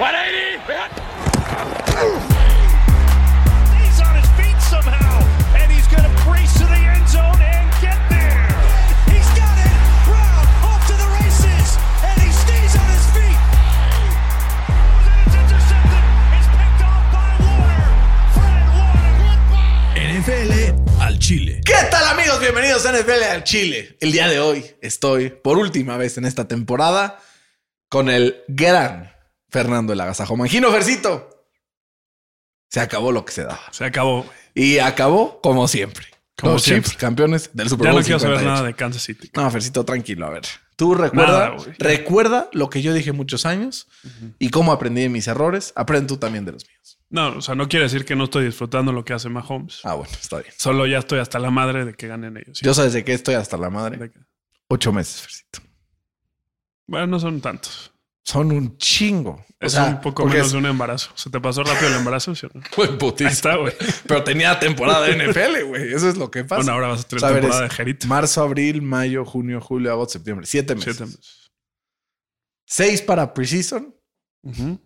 He's on his feet somehow, and he's going to brace to the end zone and get there. He's got it. Brown off to the races, and he stays on his feet. And it's intercepted. It's picked off by Warner. Fred Warner. NFL al Chile. ¿Qué tal amigos? Bienvenidos a NFL al Chile. El día de hoy estoy por última vez en esta temporada con el gran Fernando el Agasajo Mangino Fercito. Se acabó lo que se daba. Se acabó. Y acabó como siempre. Como Los siempre. Campeones del Super Ya Bowl no quiero saber 58. nada de Kansas City. No, Fercito, tranquilo. A ver. Tú recuerda, Nada, recuerda lo que yo dije muchos años y cómo aprendí de mis errores. Aprende tú también de los míos. No, o sea, no quiere decir que no estoy disfrutando lo que hace Mahomes. Ah, bueno, está bien. Solo ya estoy hasta la madre de que ganen ellos. Yo sabes de qué estoy hasta la madre. Ocho meses, Fercito. Bueno, no son tantos. Son un chingo. O Es sea, un poco menos es- de un embarazo. ¿Se te pasó rápido el embarazo? ¿sí. Ahí está, güey. Pero tenía temporada de NFL, güey. Eso es lo que pasa. Bueno, ahora vas a tener O sea, ver, temporada de Jerito. Marzo, abril, mayo, junio, julio, agosto, septiembre. Siete meses. Siete meses. Seis para preseason Ujú.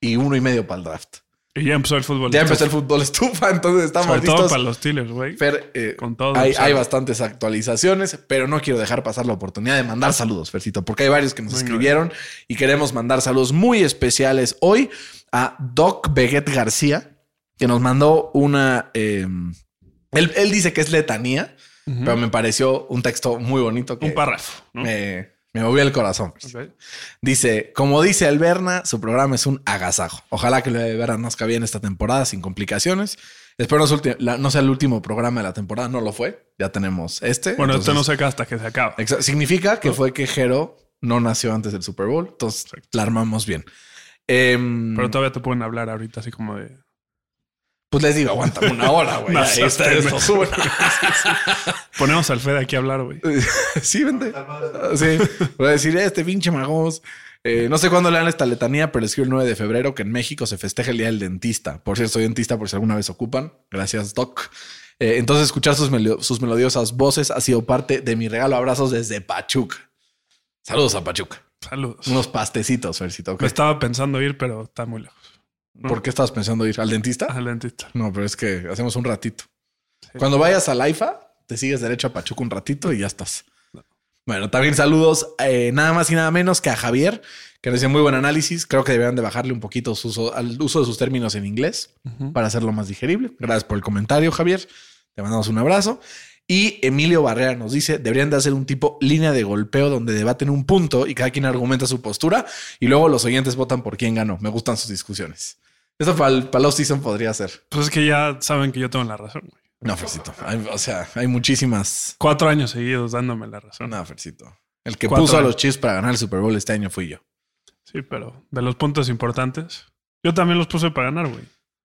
y uno y medio para el draft. Y ya empezó el fútbol. Ya empezó el fútbol estufa, entonces estamos Sobre todo listos. para los Steelers, güey. Eh, Con todo. hay, hay bastantes actualizaciones, pero no quiero dejar pasar la oportunidad de mandar saludos, Fercito, porque hay varios que nos Venga. escribieron y queremos mandar saludos muy especiales hoy a Doc Beguet García, que nos mandó una. eh, él, él dice que es letanía, pero me pareció un texto muy bonito que Un párrafo, ¿no? me, me movió el corazón. Ok. Dice, como dice Alberna, su programa es un agasajo. Ojalá que lo de nazca bien esta temporada sin complicaciones. Espero no, sea ulti- la- no sea el último programa de la temporada. No lo fue. Ya tenemos este. Bueno, esto no se acaba hasta que se acaba. Significa que fue que Jero no nació antes del Super Bowl. Entonces la armamos bien. Em, Pero todavía te pueden hablar ahorita así como de... pues les digo, aguántame una hora, güey. Ahí suben. Ponemos al Fede aquí a hablar, güey. sí, vente. Sí. Voy a decir, este pinche magos. Eh, no sé cuándo le dan esta letanía, pero escribió el 9 de febrero que en México se festeja el Día del Dentista. Por cierto, soy dentista por si alguna vez ocupan. Gracias, Doc. Eh, entonces, escuchar sus, melo- sus melodiosas voces ha sido parte de mi regalo. Abrazos desde Pachuca. Saludos a Pachuca. Saludos. Unos pastecitos, Fercito. ¿ok? Me estaba pensando ir, pero está muy lejos. ¿Por qué estabas pensando ir al dentista? Al dentista. No, pero es que hacemos un ratito. Cuando vayas al AIFA, te sigues derecho a Pachuca un ratito y ya estás. Bueno, también saludos eh, nada más y nada menos que a Javier, que nos dice muy buen análisis. Creo que deberían de bajarle un poquito su uso- al uso de sus términos en inglés para hacerlo más digerible. Gracias por el comentario, Javier. Te mandamos un abrazo. Y Emilio Barrera nos dice, deberían de hacer un tipo línea de golpeo donde debaten un punto y cada quien argumenta su postura y luego los oyentes votan por quién ganó. Me gustan sus discusiones. Eso para el, para los season podría ser. Pues es que ya saben que yo tengo la razón, güey. No, Fercito. Hay- o sea, hay muchísimas. Cuatro años seguidos dándome la razón. No, Fercito. El que Cuatro puso a los Chiefs para ganar el Super Bowl este año fui yo. Sí, pero de los puntos importantes, yo también los puse para ganar, güey.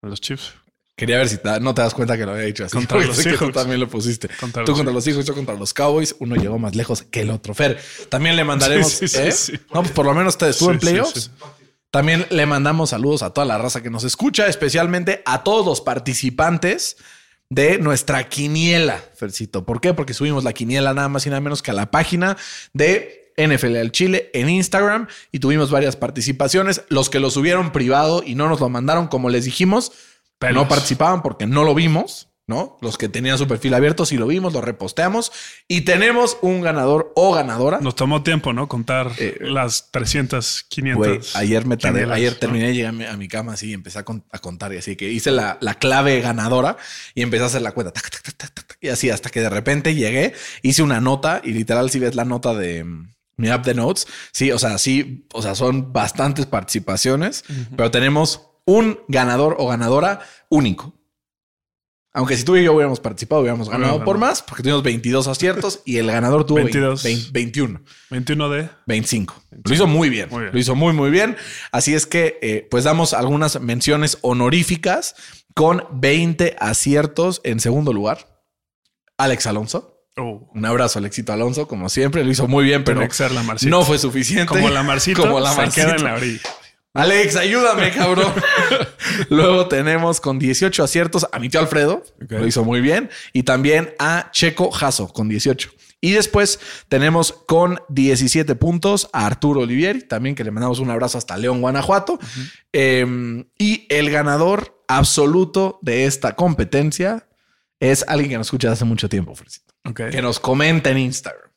A los Chiefs. Quería ver si te- no te das cuenta que lo había dicho así. Contra los sé que tú también lo pusiste. Contra Tú contra los hijos, yo contra los Cowboys. Uno llegó más lejos que el otro. Fer, también le mandaremos. Sí, sí, ¿eh? sí. No, pues por lo menos te estuvo Sí, en sí, playoffs. También le mandamos saludos a toda la raza que nos escucha, especialmente a todos los participantes de nuestra quiniela, Fercito. ¿Por qué? Porque subimos la quiniela nada más y nada menos que a la página de NFL al Chile en Instagram y tuvimos varias participaciones. Los que lo subieron privado y no nos lo mandaron, como les dijimos, Pelos. no participaban porque no lo vimos. ¿No? Los que tenían su perfil abierto, si lo vimos, lo reposteamos y tenemos un ganador o ganadora. Nos tomó tiempo, ¿no? Contar Eh, las 300, 500. Güey, ayer me tardé, ayer ¿no? terminé, llegué a mi, a mi cama así y empecé a, con- a contar y así que hice la, la clave ganadora y empecé a hacer la cuenta tac, tac, tac, tac, tac, y así hasta que de repente llegué, hice una nota y literal si ves la nota de mm, mi app de notes, sí, o sea, sí, o sea, son bastantes participaciones, pero tenemos un ganador o ganadora único. Aunque si tú y yo hubiéramos participado, hubiéramos ganado por más, porque tuvimos 22 aciertos y el ganador tuvo 22. 20 21. 21 de 25. Lo hizo muy bien. Muy bien. Lo hizo muy, muy bien. Así es que, eh, pues damos algunas menciones honoríficas con 20 aciertos en segundo lugar. Alex Alonso. Oh, Un abrazo, Alexito Alonso, como siempre. Lo hizo muy bien, pero no fue suficiente. como la Marcito, Como la se Marcito. queda en la orilla. Alex, ayúdame, cabrón. Luego tenemos con 18 aciertos a mi tío Alfredo. Lo hizo muy bien. Y también a Checo Jasso con 18. Y después tenemos con 17 puntos a Arturo Olivieri, también que le mandamos un abrazo hasta León, Guanajuato. Eh, y el ganador absoluto de esta competencia es alguien que nos escucha hace mucho tiempo, Fresito. Que nos comenta en Instagram,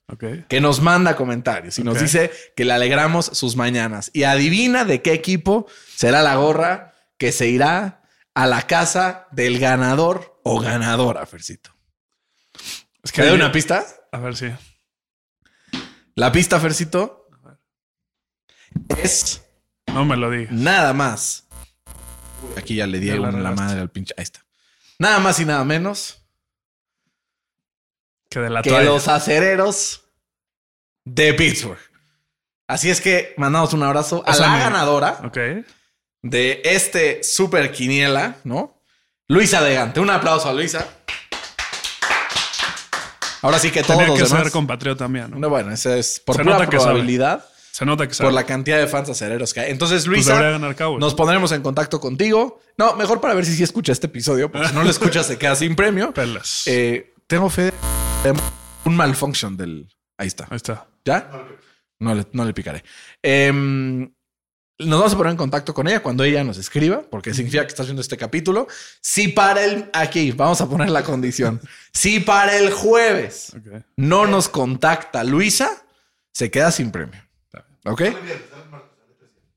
Que nos manda comentarios y nos dice que le alegramos sus mañanas. Y adivina de qué equipo será la gorra que se irá a la casa del ganador o ganadora, Fercito. Es ¿Te doy hay- una pista? A ver si. La pista, Fercito, es No me lo digas. nada más. Aquí ya le di Ya la la madre al pinche. Ahí está. Nada más y nada menos Que de la que los acereros de Pittsburgh. Así es que mandamos un abrazo a O sea, la me- ganadora de este super quiniela, ¿no? Luisa Degante. Un aplauso a Luisa. Ahora sí que todos Tenía los que demás. ser compatriota mía, ¿no? No, bueno, ese es por Se pura sabe. probabilidad, Se nota que sabe. por la cantidad de fans acereros que hay. Entonces, Pues Luisa, ganar Cowboys. nos pondremos en contacto contigo. No, mejor para ver si sí escucha este episodio, porque si no lo escuchas se queda sin premio. Pelas. Eh, tengo fe de un malfunction del. Ahí está. Ahí está. ¿Ya? No le, no le picaré. Em, nos vamos a poner en contacto con ella cuando ella nos escriba, porque significa que estás viendo este capítulo. Si para el. Aquí, vamos a poner la condición. Si para el jueves no nos contacta Luisa, se queda sin premio. ¿Ok?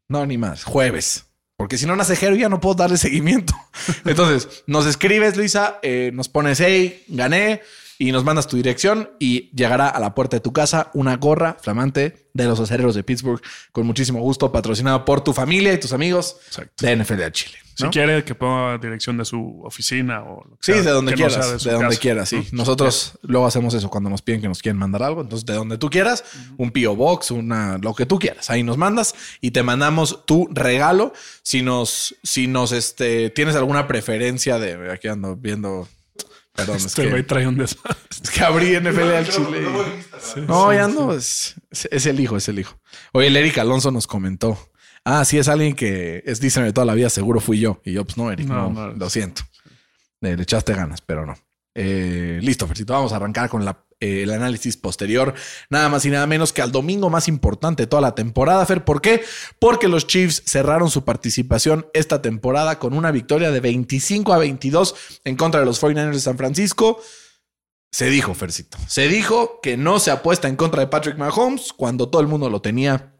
No, ni más. Jueves. Porque si no nace Jero, ya no puedo darle seguimiento. Entonces, nos escribes, Luisa, eh, nos pones, hey, gané, y nos mandas tu dirección y llegará a la puerta de tu casa una gorra flamante de los acereros de Pittsburgh con muchísimo gusto, patrocinada por tu familia y tus amigos Exacto. de NFL a Chile. Si quiere que ponga dirección de su oficina o lo que Sí, sea, de donde no quieras, de, donde quieras, sí. ¿no? Nosotros luego hacemos eso cuando nos piden que nos quieren mandar algo. Entonces, de donde tú quieras, un P.O. Box, una, lo que tú quieras. Ahí nos mandas y te mandamos tu regalo. Si nos, si nos, este, tienes alguna preferencia de, aquí ando viendo, perdón, es Este güey que, trae un desastre. es que abrí NFL al Chile. y- No, ya no, es, es- es el hijo, es el hijo. Oye, el Eric Alonso nos comentó. Ah, sí, es alguien que es dicen de toda la vida, seguro fui yo. Y yo, pues no, Eric, no, No, no. lo siento. Eh, le echaste ganas, pero no. Eh, listo, Fercito, vamos a arrancar con la, eh, el análisis posterior. Nada más y nada menos que al domingo más importante de toda la temporada, Fer. ¿Por qué? Porque los Chiefs cerraron su participación esta temporada con una victoria de 25 a 22 en contra de los 49ers de San Francisco. Se dijo, Fercito. Se dijo que no se apuesta en contra de Patrick Mahomes cuando todo el mundo lo tenía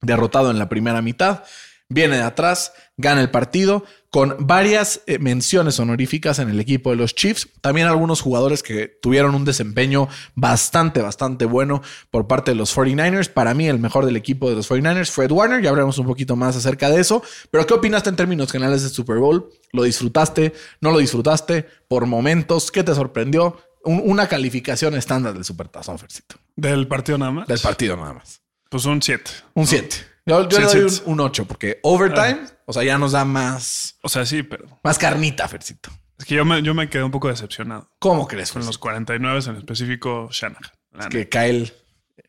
derrotado en la primera mitad. Viene de atrás, gana el partido con varias eh, menciones honoríficas en el equipo de los Chiefs. También algunos jugadores que tuvieron un desempeño bastante, bastante bueno por parte de los 49ers. Para mí, el mejor del equipo de los 49ers, Fred Warner. Ya hablaremos un poquito más acerca de eso. Pero, ¿qué opinaste en términos generales del Super Bowl? ¿Lo disfrutaste? ¿No lo disfrutaste? ¿Por momentos? ¿Qué te sorprendió? Un- una calificación estándar del Supertazón, Fercito. Del partido nada más. Del partido nada más. Pues un 7. Un 7. Yo, yo Sí, le doy un, un 8 porque overtime, o sea, ya nos da más, O sea, sí, pero más carnita, Fercito. es que yo me, yo me quedé un poco decepcionado ¿Cómo crees, con los 49 en específico Shanahan. Es neta. que Kyle,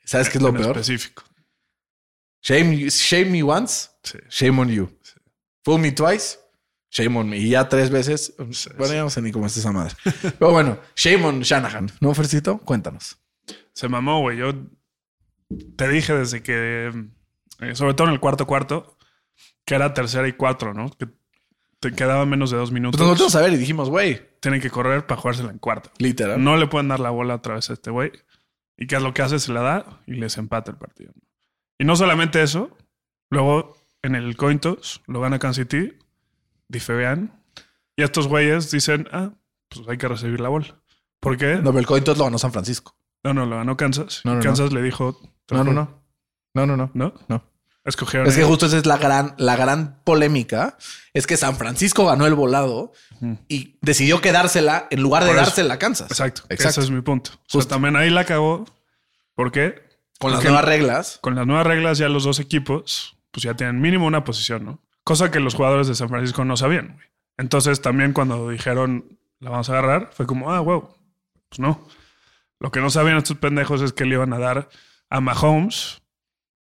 ¿sabes qué es lo en peor? específico. Shame, shame me once, Sí. shame on you. Fool me twice, shame on me. Y ya tres veces, Sí, bueno, sí. ya no sé ni cómo está esa madre. Pero bueno, shame on Shanahan. ¿No, Fercito? Cuéntanos. Se mamó, güey. Yo te dije desde que, eh, sobre todo en el cuarto cuarto, que era tercera y cuatro, ¿no? Que te quedaban menos de dos Pues minutos. nos volvimos a ver y dijimos, güey, Tienen que correr para jugársela en cuarta. literal. No le pueden dar la bola otra vez a este güey. ¿Y qué es lo que hace? Se la da y les empata el partido. Y no solamente eso, luego en el Cointos lo gana Kansas City, difebean. Y estos güeyes dicen, ah, pues hay que recibir la bola. ¿Por qué? No, No, pero el coito lo ganó San Francisco. no, lo ganó Kansas. No, no, Kansas le dijo, No, no, no. No, no, no. ¿No? No. Escogieron. Es que justo esa es la gran, la gran polémica. Es que San Francisco ganó el volado y decidió quedársela en lugar de Por dársela a Kansas. Exacto. Exacto. Ese es mi punto. O sea, Justo. también ahí la cagó. ¿Por qué? Con las Porque- nuevas reglas. con las nuevas reglas ya los dos equipos pues ya tienen mínimo una posición, ¿no? Cosa que los jugadores de San Francisco no sabían, güey. Entonces también cuando dijeron la vamos a agarrar, fue como, ah, wow, pues no. Lo que no sabían estos pendejos es que le iban a dar a Mahomes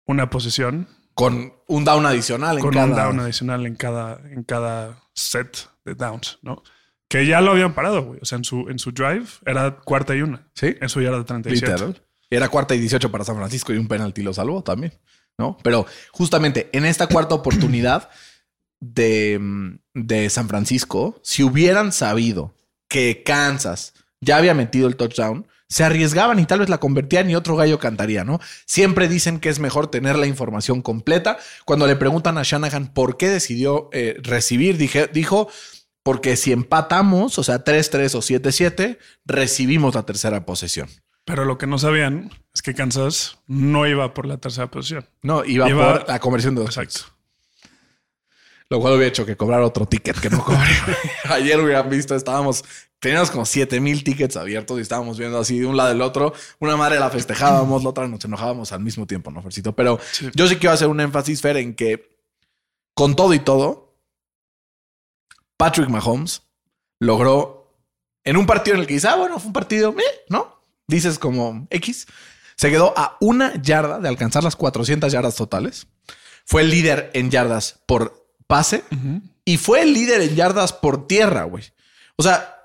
una posición Con un down adicional en con cada... un down adicional en cada, en cada set de downs, ¿no? Que ya lo habían parado, güey. O sea, en su, en su drive era cuarta y una. Sí. En su yarda 37. Literal. Era cuarta y 18 para San Francisco y un penalti lo salvó también, ¿no? Pero justamente en esta cuarta oportunidad de, de San Francisco, si hubieran sabido que Kansas ya había metido el touchdown, se arriesgaban y tal vez la convertían y otro gallo cantaría, ¿no? Siempre dicen que es mejor tener la información completa. Cuando le preguntan a Shanahan por qué decidió eh, recibir, dije, dijo, porque si empatamos, o sea, 3-3 o 7-7, recibimos la tercera posesión. Pero lo que no sabían es que Kansas no iba por la tercera posición. No, iba, Iba- por la conversión de dos Exacto. puntos. Lo cual hubiera hecho que cobrar otro ticket que no cobré. Ayer hubieran visto, estábamos, teníamos como 7 mil tickets abiertos y estábamos viendo así de un lado del otro. Una madre la festejábamos, la otra nos enojábamos al mismo tiempo, ¿no, Fercito? Pero Sí. yo sí quiero hacer un énfasis, Fer, en que con todo y todo, Patrick Mahomes logró en un partido en el que dices, ah, bueno, fue un partido, eh, ¿no? Dices como X. Se quedó a una yarda de alcanzar las 400 yardas totales. Fue el líder en yardas por pase y fue el líder en yardas por tierra, güey. O sea,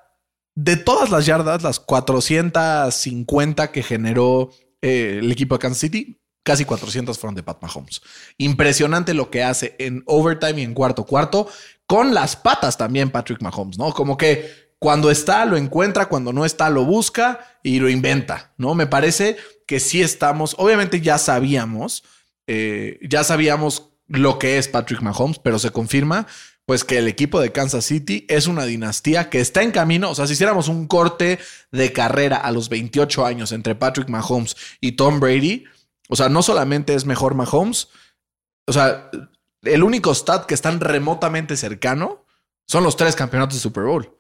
de todas las yardas, las 450 que generó eh, el equipo de Kansas City, casi 400 fueron de Pat Mahomes. Impresionante lo que hace en overtime y en cuarto cuarto, con las patas también Patrick Mahomes, ¿no? Como que cuando está lo encuentra, cuando no está lo busca y lo inventa, ¿no? Me parece que sí estamos, obviamente ya sabíamos, eh, ya sabíamos lo que es Patrick Mahomes, pero se confirma pues que el equipo de Kansas City es una dinastía que está en camino. O sea, si hiciéramos un corte de carrera a los 28 años entre Patrick Mahomes y Tom Brady, o sea, no solamente es mejor Mahomes, o sea, el único stat que están remotamente cercano son los tres campeonatos de Super Bowl.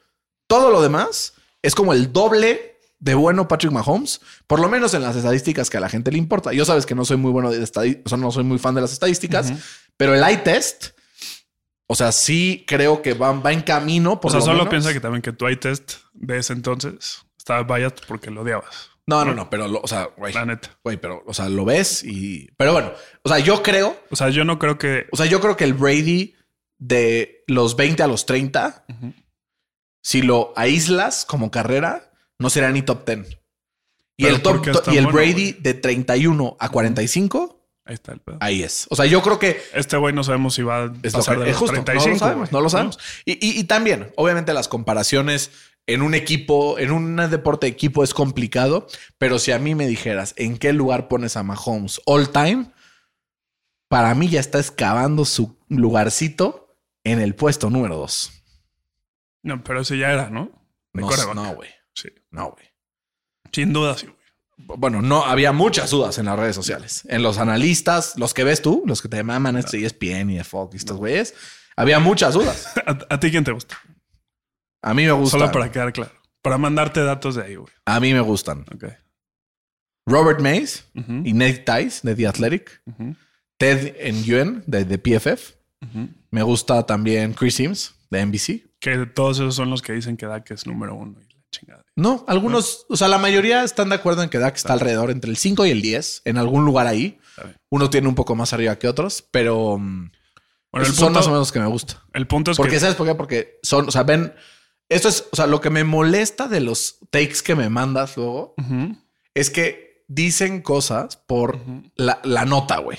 Todo lo demás es como el doble de bueno Patrick Mahomes, por lo menos en las estadísticas que a la gente le importa. Yo sabes que no soy muy bueno de estadísticas, o sea, no soy muy fan de las estadísticas, pero el eye test, o sea, sí creo que va, va en camino. Por o sea, lo solo menos. piensa que también que tu test de ese entonces estaba biased porque lo odiabas. No, no, no, pero, lo- o sea, güey, La neta. güey, pero, o sea, lo ves y. Pero bueno, o sea, yo creo, O sea, yo no creo que. o sea, yo creo que el Brady de los 20 a los 30, Ujú. si lo aíslas como carrera, no será ni top 10. Y Pero el, top, ¿por qué es tan y el bueno, Brady de 31 a 45, Ahí está el pedo. ahí es. O sea, yo creo que Este güey no sabemos si va a Es lo pasar que- de es los justo, 35. no lo sabemos, no lo sabemos. Y, y- y también, obviamente, las comparaciones en un equipo, en un deporte de equipo es complicado, pero si a mí me dijeras en qué lugar pones a Mahomes all time, para mí ya está excavando su lugarcito en el puesto número dos. No, pero ese ya era, ¿no? De No, güey. Sí. No, güey. Sin duda, sí. Bueno, no, había muchas dudas en las redes sociales. En los analistas, los que ves tú, los que te maman este ESPN y Fox y estos güeyes, había muchas dudas. ¿A, a ti quién te gusta? A mí me gustan. Solo para quedar claro. Para mandarte datos de ahí, güey. A mí me gustan. Ok. Robert Mays y Nate Tice de The Athletic. Ted Nguyen de, de PFF. Me gusta también Chris Sims de NBC. Que todos esos son los que dicen que Dak es número uno chingada. No, algunos, o sea, la mayoría están de acuerdo en que Dak está alrededor entre el 5 y el 10, en algún lugar ahí. Uno tiene un poco más arriba que otros, pero mm, Bueno, el esos son más o menos que me gusta. el punto es Porque, que ¿sabes por qué? Porque son, o sea, ven, esto es, o sea, lo que me molesta de los takes que me mandas luego es que dicen cosas por la, la nota, güey.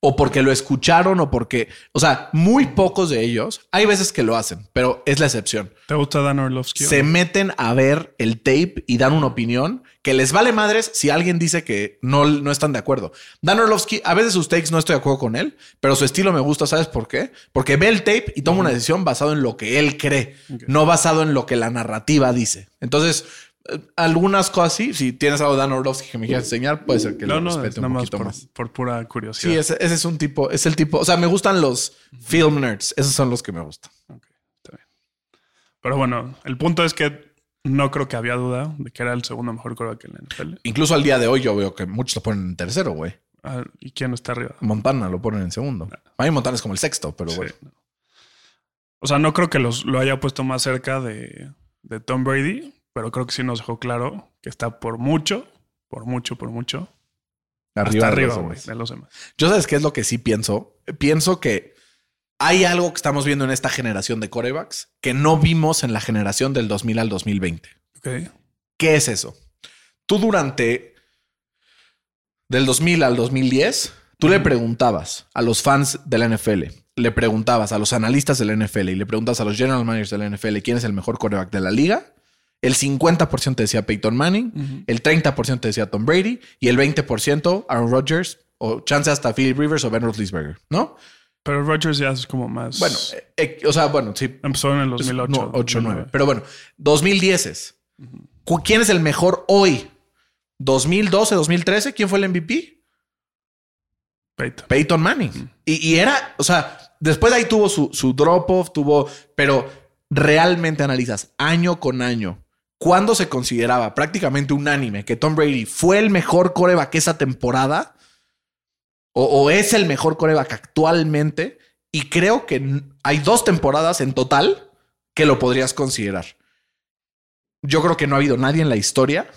O porque lo escucharon o porque, o sea, muy pocos de ellos, hay veces que lo hacen, pero es la excepción. ¿Te gusta Dan Orlovsky? Se meten a ver el tape y dan una opinión que les vale madres si alguien dice que no, no están de acuerdo. Dan Orlovsky, a veces sus takes no estoy de acuerdo con él, pero su estilo me gusta, ¿sabes por qué? Porque ve el tape y toma una decisión basado en lo que él cree, no basado en lo que la narrativa dice. Entonces, algunas cosas sí, si tienes algo de Dan Orlovsky que me quieras enseñar, puede ser que No, lo no, es respete un poquito por, más. por pura curiosidad. Sí, ese, ese es un tipo, es el tipo, o sea, me gustan los film nerds, esos son los que me gustan. Ok, está bien. Pero bueno, el punto es que no creo que había duda de que era el segundo mejor quarterback en la NFL. Incluso al día de hoy yo veo que muchos lo ponen en tercero, güey. Ah, ¿Y quién está arriba? Montana lo ponen en segundo. A mí Montana es como el sexto, pero Sí, bueno. no. O sea, no creo que los, lo haya puesto más cerca de, de Tom Brady, pero creo que sí nos dejó claro que está por mucho, por mucho, por mucho, Arriba, hasta de arriba, güey, de los demás. Yo sabes qué es lo que sí pienso. Pienso que hay algo que estamos viendo en esta generación de corebacks que no vimos en la generación del 2000 al 2020. Ok. ¿Qué es eso? Tú durante del 2000 al 2010, tú le preguntabas a los fans de la NFL, le preguntabas a los analistas de la NFL y le preguntabas a los general managers de la NFL quién es el mejor coreback de la liga. El 50% te decía Peyton Manning, el 30% te decía Tom Brady y el 20% Aaron Rodgers o chance hasta Philip Rivers o Ben Roethlisberger, ¿no? Pero Rodgers ya es como más. Bueno, eh, eh, o sea, bueno, sí. empezó en el 2008. No, 8, 9. Pero bueno, 2010 es. ¿Quién es el mejor hoy? 2012, 2013, ¿quién fue el MVP? Peyton. Peyton Manning. Y, y era, o sea, después de ahí tuvo su, su drop-off, tuvo, pero realmente analizas año con año. ¿Cuándo se consideraba prácticamente unánime que Tom Brady fue el mejor coreback esa temporada? O, es el mejor coreback actualmente? Y creo que hay dos temporadas en total que lo podrías considerar. Yo creo que no ha habido nadie en la historia,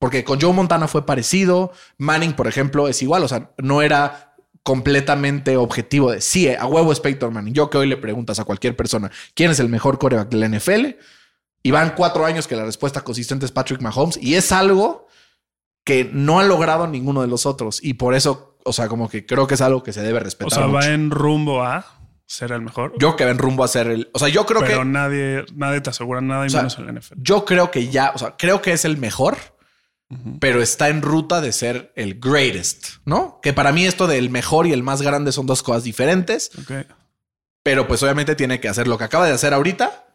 porque con Joe Montana fue parecido. Manning, por ejemplo, es igual. O sea, no era completamente objetivo de sí, a huevo es Manning. Yo que hoy le preguntas a cualquier persona quién es el mejor coreback de la NFL y van cuatro años que la respuesta consistente es Patrick Mahomes y es algo que no ha logrado ninguno de los otros y por eso, o sea, como que creo que es algo que se debe respetar. O sea, va en rumbo a ser el mejor. Yo que ven rumbo a ser el, o sea, yo creo pero que nadie, nadie te asegura nada y O sea, menos en la NFL. yo creo que ya, o sea, creo que es el mejor, pero está en ruta de ser el greatest, ¿no? Que para mí esto del mejor y el más grande son dos cosas diferentes, pero pues obviamente tiene que hacer lo que acaba de hacer ahorita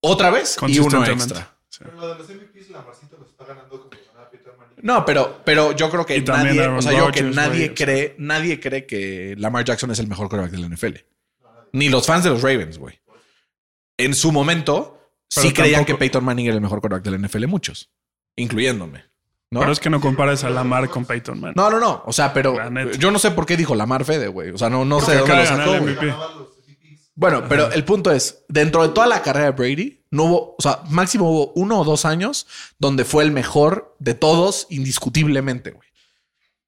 otra vez y uno extra. Sí. Pero lo de los MVPs, la Marcito los está ganando como ganaba Peter Manning. No, pero, pero yo creo que nadie, o sea, yo que nadie cree, nadie cree que Lamar Jackson es el mejor quarterback de la NFL. Ni los fans de los Ravens, güey. En su momento, sí creían tampoco- que Peyton Manning era el mejor quarterback de la NFL, muchos, incluyéndome. ¿no? Pero es que no compares a Lamar con Peyton Manning. No, no, no. O sea, pero yo no sé por qué dijo Lamar Fede, güey. O sea, no, no sé Porque dónde lo sacó, Bueno, pero el punto es, dentro de toda la carrera de Brady, no hubo, o sea, máximo hubo uno o dos años donde fue el mejor de todos indiscutiblemente, güey.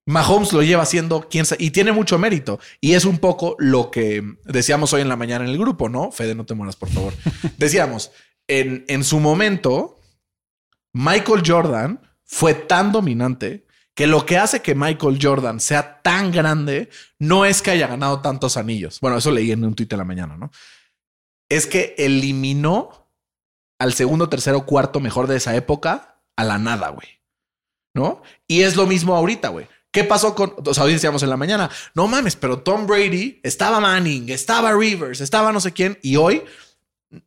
Mahomes lo lleva haciendo quién sabe, y tiene mucho mérito. Y es un poco lo que decíamos hoy en la mañana en el grupo, ¿no? Fede, no te mueras, por favor. Decíamos, en, en su momento, Michael Jordan fue tan dominante que lo que hace que Michael Jordan sea tan grande no es que haya ganado tantos anillos. Bueno, eso leí en un tuit de la mañana, ¿no? Es que eliminó al segundo, tercero, cuarto mejor de esa época a la nada, güey. ¿No? Y es lo mismo ahorita, güey. ¿Qué pasó con, o sea, hoy decíamos en la mañana, no mames, pero Tom Brady, estaba Manning, estaba Rivers, estaba no sé quién, y hoy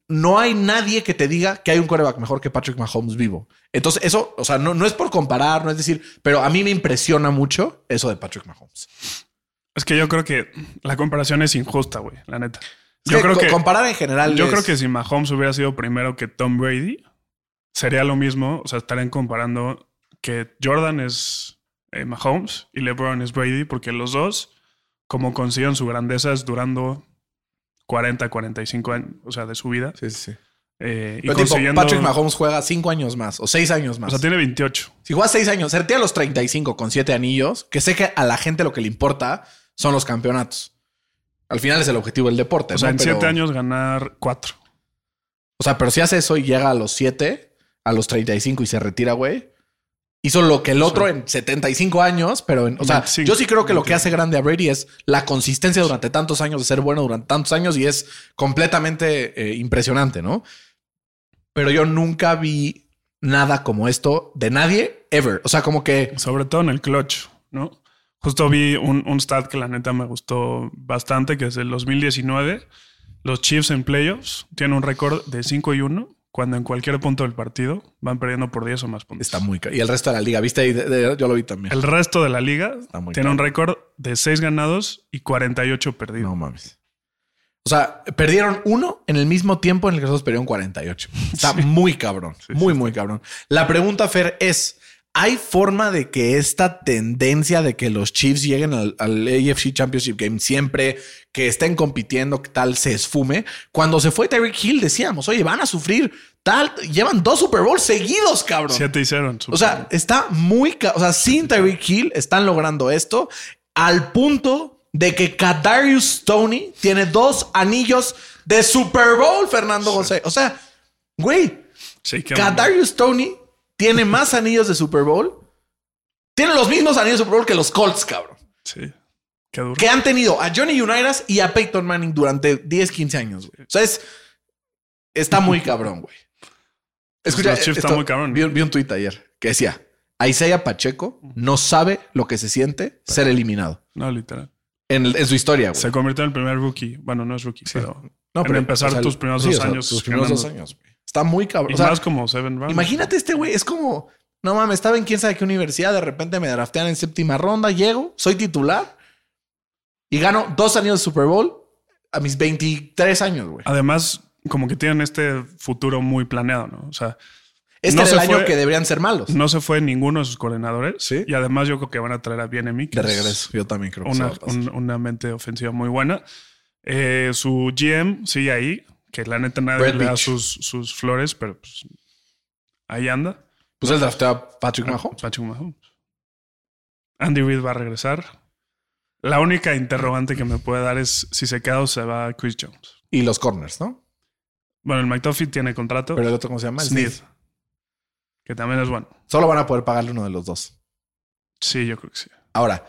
no hay nadie que te diga que hay un quarterback mejor que Patrick Mahomes vivo. Entonces, eso, o sea, no, no es por comparar, no es decir, pero a mí me impresiona mucho eso de Patrick Mahomes. Es que yo creo que la comparación es injusta, güey, la neta. Yo creo co- que, comparar en general. yo es- creo que si Mahomes hubiera sido primero que Tom Brady, sería lo mismo. O sea, estarían comparando que Jordan es eh, Mahomes y LeBron es Brady, porque los dos, como consiguen su grandeza, es durando 40, 45 años, o sea, de su vida. Sí, sí, sí. Eh, y Pero tipo, consiguiendo. Patrick Mahomes juega cinco años más o seis años O más. sea, tiene 28. Si juega seis años, se retira a los 35 con siete anillos, que sé que a la gente lo que le importa son los campeonatos. Al final es el objetivo del deporte. O sea, ¿no? en Pero- 7 años ganar 4. O sea, pero si hace eso y llega a los 7, a los 35 y se retira, güey. Hizo lo que el otro Sí. en 75 años, pero en, o sea, 25, yo sí creo que lo que 25. hace grande a Brady es la consistencia durante tantos años de ser bueno durante tantos años y es completamente eh, impresionante, ¿no? Pero yo nunca vi nada como esto de nadie ever. O sea, como que Sobre todo en el clutch, ¿no? Justo vi un, un stat que la neta me gustó bastante, que es el 2019. Los Chiefs en playoffs tienen un récord de 5 y 1 cuando en cualquier punto del partido van perdiendo por 10 o más puntos. está muy... ca- Y el resto de la liga, ¿viste? De- de- yo lo vi también. El resto de la liga tiene un cabrón. récord de 6 ganados y 48 perdidos. No mames. O sea, perdieron uno en el mismo tiempo en el que nosotros perdieron 48. Está muy cabrón. Sí, muy, muy cabrón. La pregunta, Fer, es: ¿hay forma de que esta tendencia de que los Chiefs lleguen al, al AFC Championship Game siempre, que estén compitiendo, que tal se esfume? Cuando se fue Tyreek Hill, decíamos, oye, van a sufrir tal. Llevan dos Super Bowls seguidos, cabrón. 7 y 0 en su O sea, está muy... O sea, sin Tyreek Hill están logrando esto al punto de que Kadarius Stoney tiene dos anillos de Super Bowl, Fernando José. O sea, güey, Sí. Kadarius Stoney tiene más anillos de Super Bowl. Tiene los mismos anillos de Super Bowl que los Colts, cabrón. Sí. Qué duro. Que han tenido a Johnny Unitas y a Peyton Manning durante 10, 15 años, güey. O sea, es, está muy cabrón, güey. Escucha, los Chiefs esto- están muy cabrón. Vi, vi un tuit ayer que decía, Isaiah Pacheco no sabe lo que se siente ser eliminado No, literal. en, en su historia, güey. Se convirtió en el primer rookie. Bueno, no es rookie, pero. No, en empezar tus primeros dos años Tus primeros dos años, güey. Está muy cabrón. Y O sea, más como Seven Rounds. imagínate este güey, es como, no mames, estaba en quién sabe qué universidad, de repente me draftean en séptima ronda, llego, soy titular y gano dos años de Super Bowl a mis 23 años, güey. Además, como que tienen este futuro muy planeado, ¿no? O sea, Este no era el año fue- que deberían ser malos. no se fue ninguno de sus coordinadores. Sí. Y además, yo creo que van a traer a Bienemi. De regreso, yo también creo que Una, eso va a pasar. un- una mente ofensiva muy buena. Eh, su GM sigue ahí, que la neta nadie Brett le da sus, sus flores, pero pues, ahí anda. Pues él drafteó a Patrick Mahomes. Patrick Mahomes. Andy Reid va a regresar. La única interrogante que me puede dar es si se queda o se va Chris Jones. Y los corners, ¿no? Bueno, el McTuffie tiene contrato. Pero el otro, ¿cómo se llama? El Smith. que también es bueno. Solo van a poder pagarle uno de los dos. Sí, yo creo que sí. Ahora,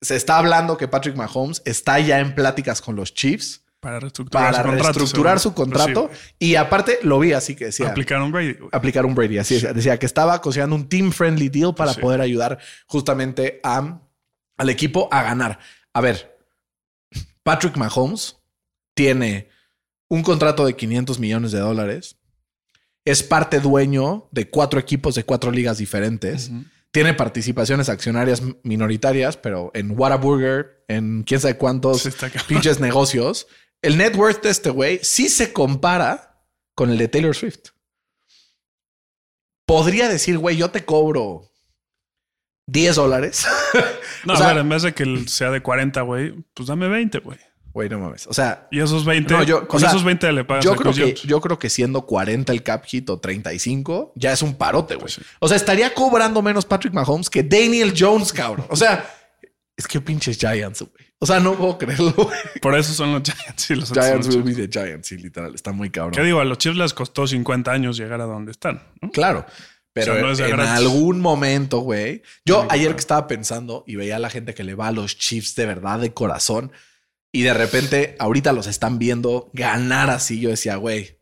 se está hablando que Patrick Mahomes está ya en pláticas con los Chiefs Para reestructurar para su contrato. reestructurar seguro. su contrato. Pues y aparte lo vi así que decía. Aplicaron Brady. güey. aplicar un Brady. Así decía, decía que estaba considerando un team friendly deal para Sí. poder ayudar justamente a, al equipo a ganar. A ver, Patrick Mahomes tiene un contrato de 500 millones de dólares. Es parte dueño de cuatro equipos de cuatro ligas diferentes. Tiene participaciones accionarias minoritarias, pero en Whataburger, en quién sabe cuántos pinches negocios. El net worth de este güey sí se compara con el de Taylor Swift. Podría decir, güey, yo te cobro 10 dólares. No, O sea- a ver, en vez de que sea de 40, güey, pues dame 20, güey. Güey, no mames. O sea, Y esos 20, No, yo- con o sea, esos 20 le pagas yo creo, que, yo creo que siendo 40 el cap hit o 35, ya es un parote, güey. Pues sí. O sea, estaría cobrando menos Patrick Mahomes que Daniel Jones, cabrón. O sea, es que pinches Giants, güey. O sea, no puedo creerlo, güey. Por eso son los Giants y los otros Giants son will los be the Giants, sí, literal. Está muy cabrón. ¿Qué digo? A los Chiefs les costó 50 años llegar a donde están. ¿no? Claro. Pero O sea, no es de en algún momento, güey. Yo ayer claro. que estaba pensando y veía a la gente que le va a los Chiefs de verdad, de corazón, y de repente ahorita los están viendo ganar así, yo decía, güey,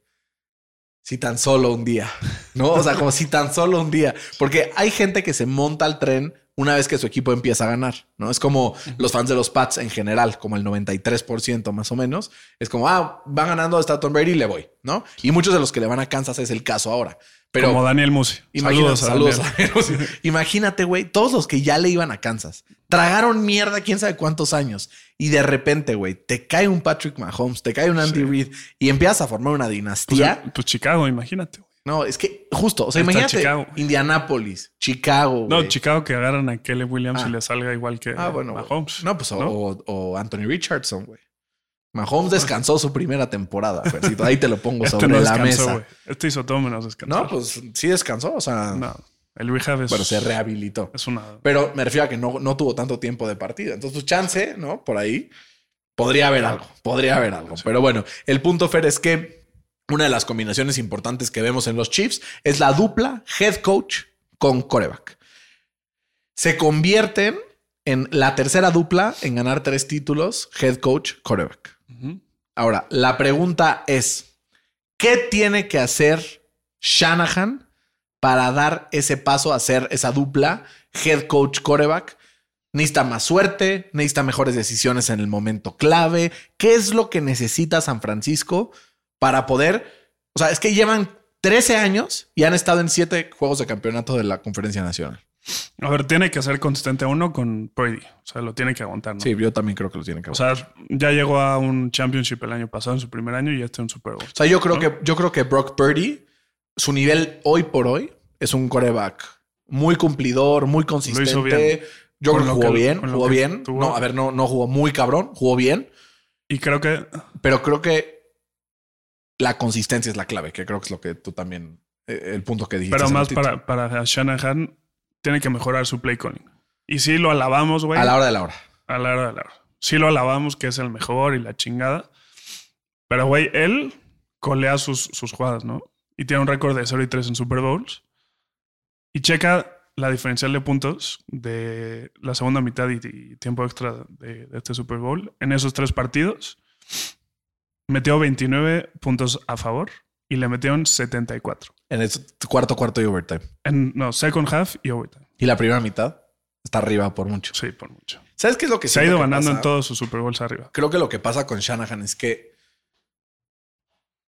si tan solo un día, ¿no? O sea, como si tan solo un día. Porque hay gente que se monta al tren una vez que su equipo empieza a ganar, ¿no? Es como los fans de los Pats en general, como el 93% más o menos. Es como, ah, va ganando está Tom Brady, le voy, ¿no? Y muchos de los que le van a Kansas es el caso ahora. Pero Como Daniel Musi. Saludos, saludos. a Daniel. Imagínate, güey, todos los que ya le iban a Kansas tragaron mierda quién sabe cuántos años y de repente, güey, te cae un Patrick Mahomes, te cae un Andy Reid y empiezas a formar una Pues, dinastía. pues Chicago, imagínate. No, es que justo, o sea, está imagínate Chicago. Indianápolis, Chicago. No, güey. Chicago que agarran a Kelly Williams Ah. y le salga igual que Ah, bueno. güey. Mahomes. No, pues o, ¿no? o- o Anthony Richardson, güey. Mahomes descansó su primera temporada, Fercito. Ahí te lo pongo Este sobre no la mesa. güey. Este hizo todo menos descansar. No, pues sí descansó, o sea, No, el rehab es, bueno, se rehabilitó. es una... Pero me refiero a que no, no tuvo tanto tiempo de partida. Entonces, pues, chance, ¿no? Por ahí podría haber algo, podría haber algo. Pero bueno, el punto, Fer, es que una de las combinaciones importantes que vemos en los Chiefs es la dupla head coach con coreback. Se convierten en la tercera dupla en ganar tres títulos, head coach, coreback. Ahora, la pregunta es, ¿qué tiene que hacer Shanahan para dar ese paso a ser esa dupla head coach coreback? Necesita más suerte, necesita mejores decisiones en el momento clave. ¿Qué es lo que necesita San Francisco para poder? O sea, es que llevan 13 años y han estado en 7 juegos de campeonato de la conferencia nacional. A ver, tiene que ser consistente uno con Brady. O sea, lo tiene que aguantar, ¿no? Sí, yo también creo que lo tienen que O hacer. sea, ya llegó a un championship el año pasado en su primer año y este un Super Bowl. O sea, yo creo ¿no? que yo creo que Brock Purdy, su nivel hoy por hoy es un coreback muy cumplidor, muy consistente. hizo bien. Yo Con creo que lo jugó que- bien, lo jugó bien. tuvo. No, a ver, no, no jugó muy cabrón, jugó bien, Y creo que pero creo que la consistencia es la clave, que creo que es lo que tú también, eh, el punto que dijiste. Pero más para, para Shanahan, tiene que mejorar su play calling. Y sí, lo alabamos, güey. A la hora de la hora. A la hora de la hora. Sí lo alabamos que es el mejor y la chingada. Pero, güey, él colea sus, sus jugadas, ¿no? Y tiene un récord de 0 y 3 en Super Bowls. Y checa la diferencial de puntos de la segunda mitad y, y tiempo extra de, de este Super Bowl. En esos tres partidos, metió 29 puntos a favor y le metieron 74. En el cuarto, cuarto y overtime. En, no, second half y overtime. Y la primera mitad está arriba por mucho. Sí, por mucho. ¿Sabes qué es lo que Se ha ido ganando en todos sus Super Bowls arriba. Creo que lo que pasa con Shanahan es que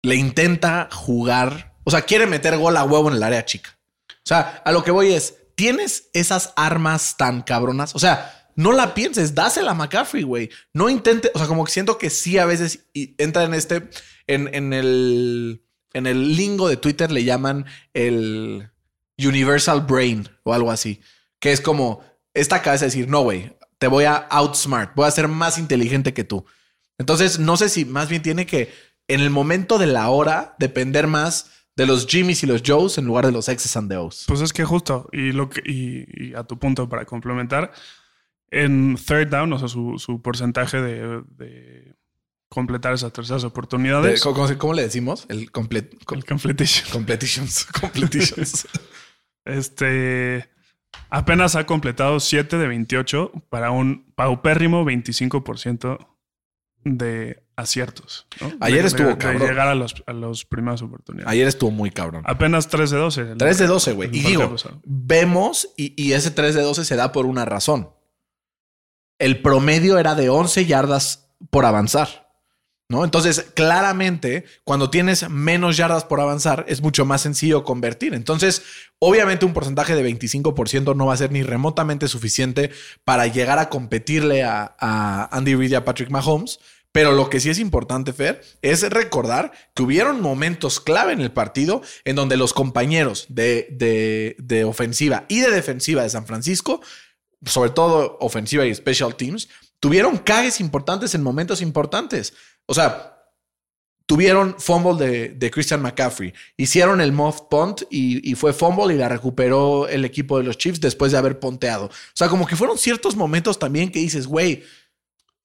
le intenta jugar, o sea, quiere meter gol a huevo en el área chica. O sea, a lo que voy es, tienes esas armas tan cabronas, o sea, no la pienses, dásela a McCaffrey, güey. No intente, o sea, como que siento que sí a veces entra en este, en, en el, en el lingo de Twitter le llaman el Universal Brain o algo así, que es como esta cabeza de decir, no, güey, te voy a outsmart, voy a ser más inteligente que tú. Entonces, no sé si más bien tiene que, en el momento de la hora, depender más de los Jimmys y los Joes en lugar de los X's and the O's. Pues es que justo, y, lo que, y a tu punto para complementar, en third down, o sea, su, su porcentaje de, de completar esas terceras De- oportunidades, ¿cómo, cómo- cómo le decimos? El complet, com- el completion, completitions. Completitions. este, apenas ha completado 7 de 28 para un paupérrimo 25% de aciertos. ¿no? Ayer De- estuvo de, de cabrón. llegar a los, a los primeras oportunidades. Ayer estuvo muy cabrón. Apenas 3 de 12. el- 3 de 12, güey. Y digo, pasado. vemos, y, y ese 3 de 12 se da por una razón. El promedio era de 11 yardas por avanzar. ¿No? Entonces, claramente, cuando tienes menos yardas por avanzar, es mucho más sencillo convertir. Entonces, obviamente, un porcentaje de 25% no va a ser ni remotamente suficiente para llegar a competirle a, Andy Reid y a Patrick Mahomes. Pero lo que sí es importante, Fer, es recordar que hubieron momentos clave en el partido en donde los compañeros de, de- de ofensiva y de defensiva de San Francisco, sobre todo ofensiva y special teams, tuvieron cagues importantes en momentos importantes. O sea, tuvieron fumble de, de Christian McCaffrey, hicieron el muff punt y, y fue fumble y la recuperó el equipo de los Chiefs después de haber ponteado. O sea, como que fueron ciertos momentos también que dices, güey,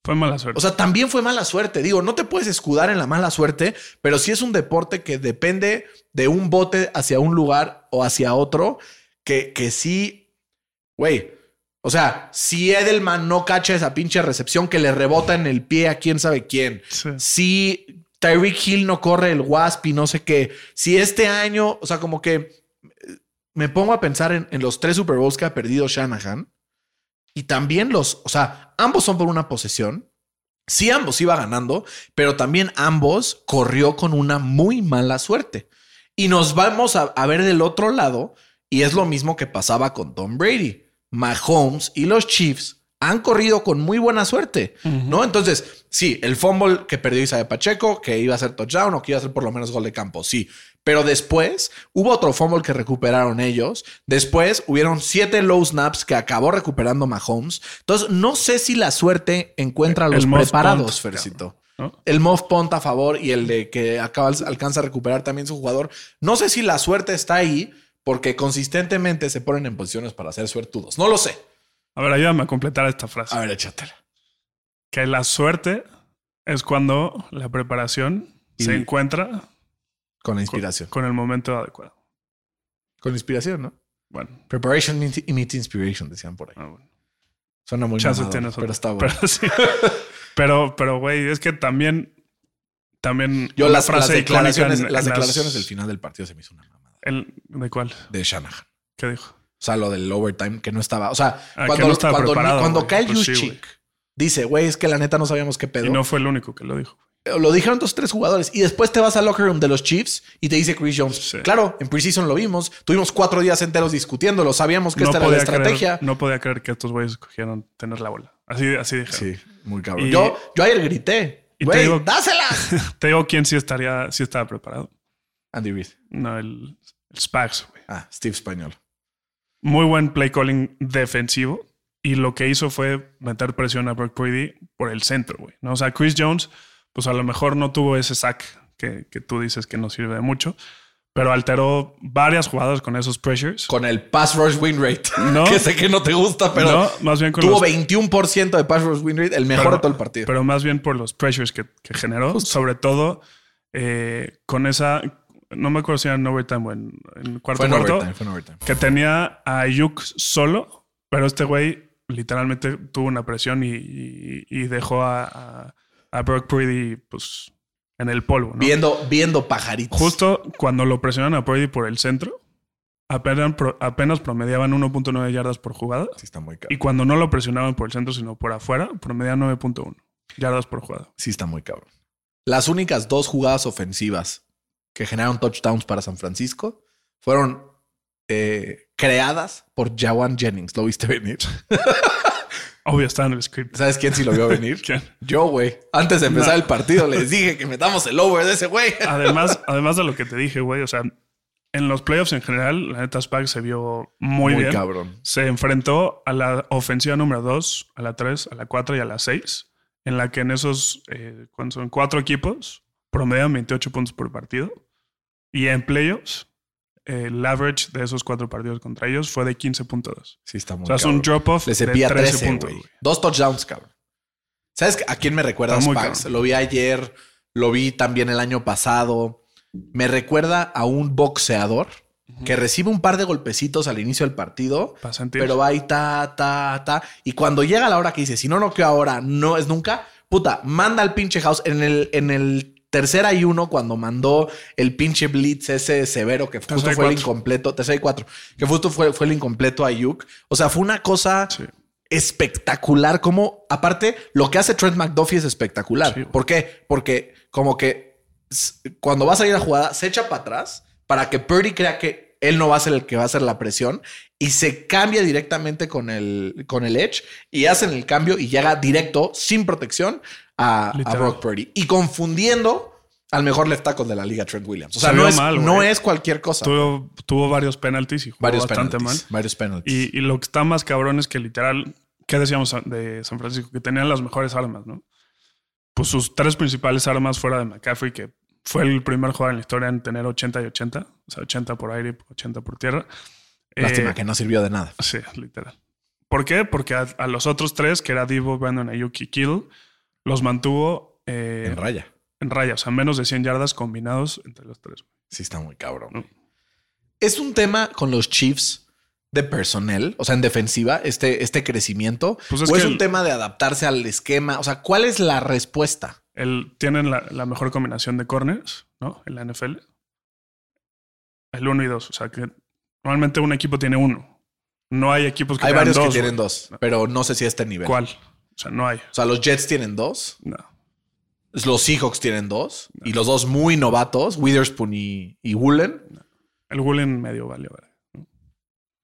Fue mala suerte. o sea, también fue mala suerte. Digo, no te puedes escudar en la mala suerte, pero sí es un deporte que depende de un bote hacia un lugar o hacia otro, que, que sí, güey. O sea, si Edelman no cacha esa pinche recepción que le rebota en el pie a quién sabe quién, Sí. si Tyreek Hill no corre el Wasp y no sé qué, si este año, o sea, como que eh, me pongo a pensar en, en los tres Super Bowls que ha perdido Shanahan y también los, o sea, ambos son por una posesión. Sí, ambos iba ganando, pero también ambos corrió con una muy mala suerte. Y nos vamos a, a ver del otro lado, y es lo mismo que pasaba con Tom Brady. Mahomes y los Chiefs han corrido con muy buena suerte, ¿no? Entonces, sí, el fumble que perdió Isaiah Pacheco, que iba a ser touchdown o que iba a ser por lo menos gol de campo, sí. Pero después hubo otro fumble que recuperaron ellos. Después hubieron siete low snaps que acabó recuperando Mahomes. Entonces, no sé si la suerte encuentra a los El preparados, punt, Fercito. ¿no? El muff punt a favor y el de que acaba, alcanza a recuperar también su jugador. No sé si la suerte está ahí porque consistentemente se ponen en posiciones para ser suertudos. No lo sé. A ver, ayúdame a completar esta frase. A ver, échatela. Que la suerte es cuando la preparación Y- se encuentra Con la inspiración. con el momento adecuado. Con inspiración, ¿no? Bueno, Preparation meets inspiration, decían por ahí. ah, bueno. Suena muy Chance mamador, tienes pero está bueno. Pero sí. pero, pero, güey, es que también, también Yo las, declaraciones, en- las declaraciones del final del partido se me hizo una mamada. El- ¿De cuál? De Shanahan. ¿Qué dijo? O sea, lo del overtime que no estaba. O sea, Ah, cuando, no estaba cuando, cuando cae Pues sí, dice, güey, es que la neta no sabíamos qué pedo. Y no fue el único que lo dijo. Lo dijeron dos, tres jugadores. Y después te vas al locker room de los Chiefs y te dice Chris Jones. Sí. Claro, en preseason lo vimos. Tuvimos cuatro días enteros discutiéndolo. Sabíamos que esta era la estrategia. Creer, no podía creer que estos güeyes escogieron tener la bola. Así, así dijeron. Sí, muy cabrón. Y- yo, yo ayer grité. Güey, dásela. Te digo quién sí estaría, sí estaba preparado. Andy Reid. No, el, el Spags, güey. Ah, Steve Español. Muy buen play calling defensivo. Y lo que hizo fue meter presión a Brock Purdy por el centro, güey. ¿no? O sea, Chris Jones, pues a lo mejor no tuvo ese sack que, que tú dices que no sirve de mucho. pero alteró varias jugadas con esos pressures. Con el pass rush win rate. No. que sé que no te gusta, pero no, más bien con tuvo los, 21% de pass rush win rate, el mejor pero- de todo el partido. Pero más bien por los pressures que, que generó, sobre todo eh, con esa, no me acuerdo si era en overtime o en, en cuarto fue en cuarto, overtime, fue en overtime. que tenía a Ayuk solo, pero este güey literalmente tuvo una presión y, y- y dejó a, a, a Brock Purdy pues en el polvo. ¿no? Viendo, viendo pajaritos. Justo cuando lo presionan a Purdy por el centro, apenas, apenas promediaban 1.9 yardas por jugada. Sí, está muy Y cabrón. cuando no lo presionaban por el centro, sino por afuera, promediaban 9.1 yardas por jugada. Sí, está muy cabrón. Las únicas dos jugadas ofensivas que generaron touchdowns para San Francisco fueron eh, creadas por Jawan Jennings. ¿Lo viste venir? Obvio, está en el script. ¿Sabes quién sí lo vio venir? ¿Quién? Yo, güey. Antes de empezar No. el partido les dije que metamos el over de ese güey. Además, además de lo que te dije, güey, o sea, en los playoffs en general, la neta Spag se vio muy, bien. cabrón. Se enfrentó a la ofensiva número 2, a la 3, a la 4 y a la 6, en la que en esos, eh, cuando son cuatro equipos, promedian 28 puntos por partido. Y en playoffs, el average de esos cuatro partidos contra ellos fue de 15.2. Sí, está muy O sea, es un drop-off de cepilla 13, 13, puntos. Dos touchdowns, cabrón. ¿Sabes a quién me recuerda Spags? Lo vi ayer, lo vi también el año pasado. Me recuerda a un boxeador que recibe un par de golpecitos al inicio del partido, pero va y ta, ta, ta. Y cuando llega la hora que dice, si no noqueo ahora, no es nunca, puta, manda al pinche house en el, en el tercera y uno cuando mandó el pinche blitz ese severo que justo fue el incompleto, tercera y cuatro, que justo fue, fue el incompleto a Yuk. O sea, fue una cosa Sí. espectacular. Como, aparte, lo que hace Trent McDuffie es espectacular. Sí. ¿Por qué? Porque como que cuando va a salir la jugada, se echa para atrás para que Purdy crea que él no va a ser el que va a hacer la presión y se cambia directamente con el, con el edge y hacen el cambio y llega directo, sin protección, a, a. Brock Purdy. Y confundiendo al mejor left tackle de la liga, Trent Williams. O sea, Se no es, mal, no es cualquier cosa. Tuvo, tuvo varios penalties y jugó varios bastante penalties. mal. Varios penalties. Y, y lo que está más cabrón es que literal, ¿qué decíamos de San Francisco? Que tenían las mejores armas, ¿no? Pues sus tres principales armas fuera de McCaffrey, que fue el primer jugador en la historia en tener 80 y 80, o sea, 80 por aire y 80 por tierra. Lástima Eh, que no sirvió de nada. Sí, literal. ¿Por qué? Porque a, a los otros tres, que era Divo, Brandon Ayuk y Kittle, los mantuvo eh, En raya. en raya, o sea, menos de 100 yardas combinados entre los tres. Sí, está muy cabrón. No. Es un tema con los Chiefs de personal, o sea, en defensiva, este, este crecimiento. Pues es o es un el- tema de adaptarse al esquema. O sea, ¿cuál es la respuesta? El, tienen la, la mejor combinación de corners, ¿no? En la NFL. El 1 y 2. O sea que normalmente un equipo tiene uno. No hay equipos que Hay varios dos, que tienen dos, pero no sé si a este nivel. ¿Cuál? O sea, no hay. O sea, los Jets tienen dos, No. los Seahawks tienen dos, y los dos muy novatos, Witherspoon y, y Woolen. El Woolen medio vale. ¿verdad?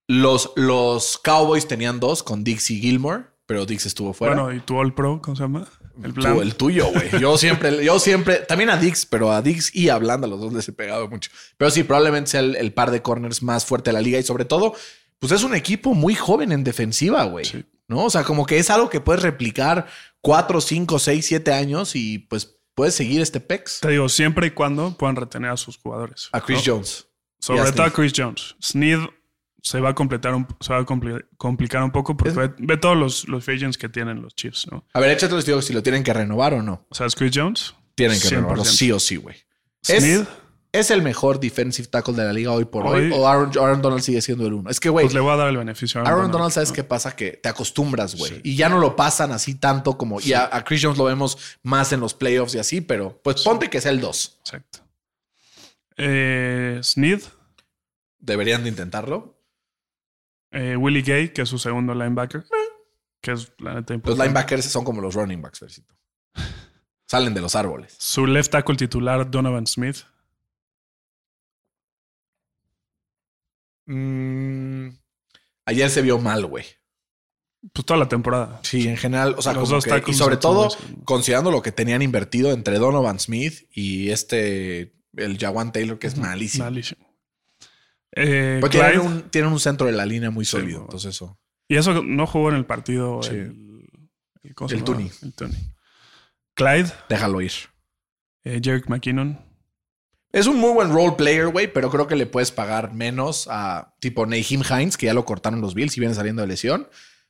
Los, los Cowboys tenían dos con Dix y Gilmore, pero Dix estuvo fuera. Bueno, ¿y tu All Pro? ¿Cómo se llama? El Tú, plan. el tuyo, güey. Yo siempre, yo siempre, también a Dix, pero a Dix y a Blanda, los dos les he pegado mucho. Pero sí, probablemente sea el, el par de corners más fuerte de la liga y sobre todo, pues es un equipo muy joven en defensiva, güey. Sí. ¿No? O sea, como que es algo que puedes replicar cuatro, cinco, seis, siete años y pues puedes seguir este pex. Te digo, siempre y cuando puedan retener a sus jugadores. A Chris ¿no? Jones. Sobre todo a. Chris Jones. Snead se va a completar un, se va a compli- complicar un poco porque ve, ve todos los, los free agents que tienen los Chiefs, ¿no? A ver, échate les digo si lo tienen que renovar o no. O sea, es Chris Jones. Tienen que 100%. renovarlo sí o sí, güey. Es, Snead, es el mejor defensive tackle de la liga hoy por hoy, Hoy- o Aaron, Aaron Donald sigue siendo el uno. Es que, güey, pues le voy a dar el beneficio a Aaron Donald, ¿sabes ¿no? qué pasa? Que te acostumbras, güey. Sí. Y ya no lo pasan así tanto como... Y a, a Chris Jones lo vemos más en los playoffs y así, pero pues ponte que sea el 2. Exacto. Eh, Snead, Deberían de intentarlo. eh, Willie Gay, que es su segundo linebacker, que es la neta Los importante. linebackers son como los running backs. Salen de los árboles. Su left tackle titular, Donovan Smith. Mm, ayer se vio mal, güey. Pues toda la temporada. Sí, en general, o sea, Los como que- y sobre todo considerando lo que tenían invertido entre Donovan Smith y este, el Jawan Taylor, que es malísimo. Malísimo. Eh, Pero tienen un, tienen un centro de la línea muy sólido, entonces eso. Y eso no jugó en el partido. Sí. El, el. El Tuni. Clyde, Déjalo ir. eh, Jerick McKinnon. Es un muy buen role player, güey, pero creo que le puedes pagar menos a tipo Naheem Hines, que ya lo cortaron los Bills y viene saliendo de lesión.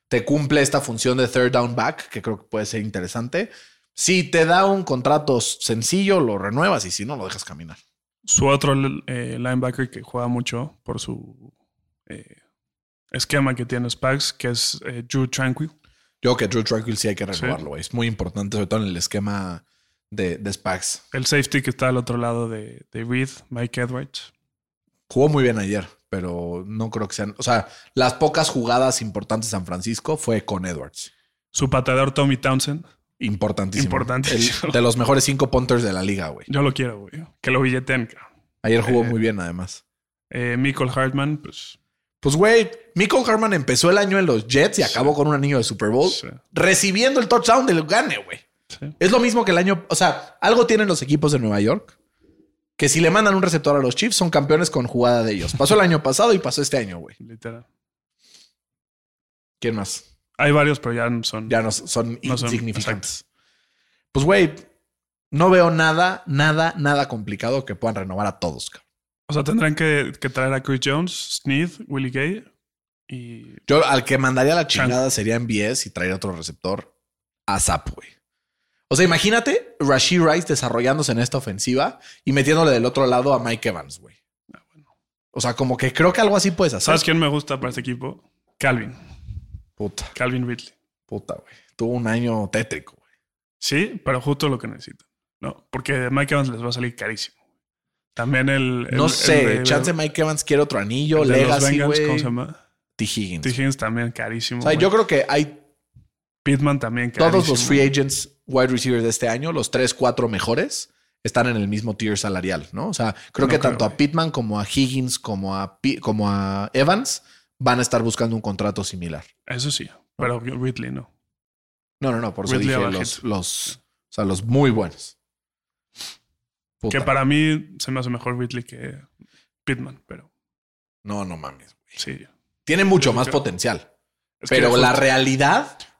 Te cumple esta función de third down back, que creo que puede ser interesante. Si te da un contrato sencillo, lo renuevas y si no, lo dejas caminar. Su otro eh, linebacker que juega mucho por su eh, esquema que tiene Spags, que es eh, Drew Tranquil. Yo creo que Drew Tranquil sí hay que renovarlo, güey. Es muy importante, sobre todo en el esquema de, de Spags. El safety que está al otro lado de, de Reed, Mike Edwards. Jugó muy bien ayer, pero no creo que sean. O sea, las pocas jugadas importantes de San Francisco fue con Edwards. Su pateador Tommy Townsend. Importantísimo. Importantísimo. El- de los mejores cinco punters de la liga, güey. Yo lo quiero, güey. Que lo billeten. Ayer jugó Eh, muy bien, además. Eh, Michael Hartman, pues. Pues, güey, Michael Harman empezó el año en los Jets y acabó con un anillo de Super Bowl Sí. recibiendo el touchdown del Gane, güey. Sí. Es lo mismo que el año. O sea, algo tienen los equipos de Nueva York que si le mandan un receptor a los Chiefs son campeones con jugada de ellos. Pasó el año pasado y pasó este año, güey. Literal. ¿Quién más? Hay varios, pero ya son. Ya no son No son, insignificantes. Pues, güey, no veo nada, nada, nada complicado que puedan renovar a todos. cabrón. O sea, tendrán que, que traer a Chris Jones, Sneed, Willie Gay y. Yo al que mandaría la Chan. chingada sería en BS y traer otro receptor a Zap, güey. O sea, imagínate Rashid Rice desarrollándose en esta ofensiva y metiéndole del otro lado a Mike Evans, güey. Ah, bueno. O sea, como que creo que algo así puedes hacer. ¿Sabes quién me gusta para este equipo? Calvin. Puta, Calvin Ridley. puta, güey. Tuvo un año tétrico, güey. Sí, pero justo lo que necesitan. No, porque Mike Evans les va a salir carísimo. También el. el- No el sé, de- chance Mike Evans quiere otro anillo, Legacy, güey. ¿Cómo se llama? T. Higgins. T. Higgins también carísimo. O sea, yo creo que hay Pittman también carísimo. todos los free agents wide receivers de este año, los tres, cuatro mejores, están en el mismo tier salarial, ¿no? O sea, creo No que creo, tanto a. Pittman como a Higgins como a, como a Evans van a estar buscando un contrato similar. Eso sí, pero Ridley no. No, no, no, por eso Ridley dije los, los, o sea, los muy buenos. Puta. Que para mí se me hace mejor Ridley que Pittman, pero No, no mames. güey. sí. Tiene mucho más potencial, Es pero la justo-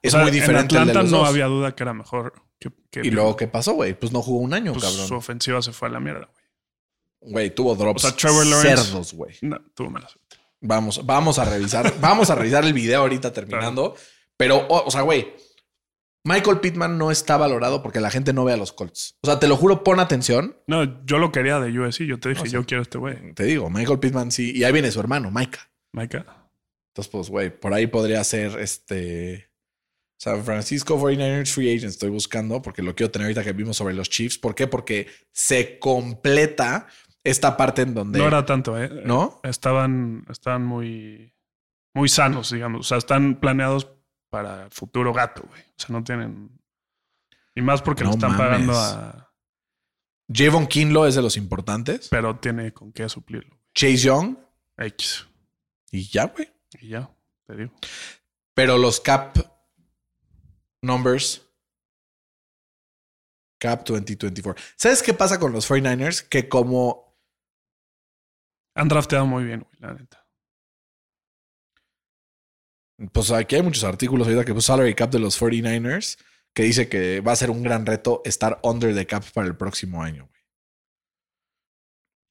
realidad o es sea, muy diferente. En al de Atlanta los no dos. había duda que era mejor que, que Y luego, ¿qué pasó, güey? Pues no jugó un año, pues, cabrón. su ofensiva se fue a la mierda, güey. Güey, tuvo drops O sea, Trevor Lawrence- cerdos, güey. No, tuvo mala suerte. Vamos, vamos a revisar, vamos a revisar el video ahorita terminando. Pero, o, o sea, güey, Michael Pittman no está valorado porque la gente no ve a los Colts. O sea, te lo juro, pon atención. No, yo lo quería de USC. Yo te dije, sé. yo quiero a este güey. Te digo, Michael Pittman sí. Y ahí viene su hermano, Micah. Micah. Entonces, pues, güey, por ahí podría ser este. San Francisco 49ers Free Agent. Estoy buscando porque lo quiero tener ahorita que vimos sobre los Chiefs. ¿Por qué? Porque se completa esta parte en donde. No era tanto, ¿eh? ¿No? Estaban, estaban muy, muy sanos, digamos. O sea, están planeados para el futuro gato, güey. O sea, no tienen. Y más porque No lo están mames. pagando a. Javon Kinlo es de los importantes. Pero tiene con qué suplirlo. Chase Young. X. Y ya, güey. Y ya, te digo. Pero los cap numbers. Cap 2024. ¿Sabes qué pasa con los 49ers? Que como Han drafteado muy bien, güey, la neta. Pues aquí hay muchos artículos ahorita que puso salary cap de los 49ers que dice que va a ser un gran reto estar under the cap para el próximo año. güey.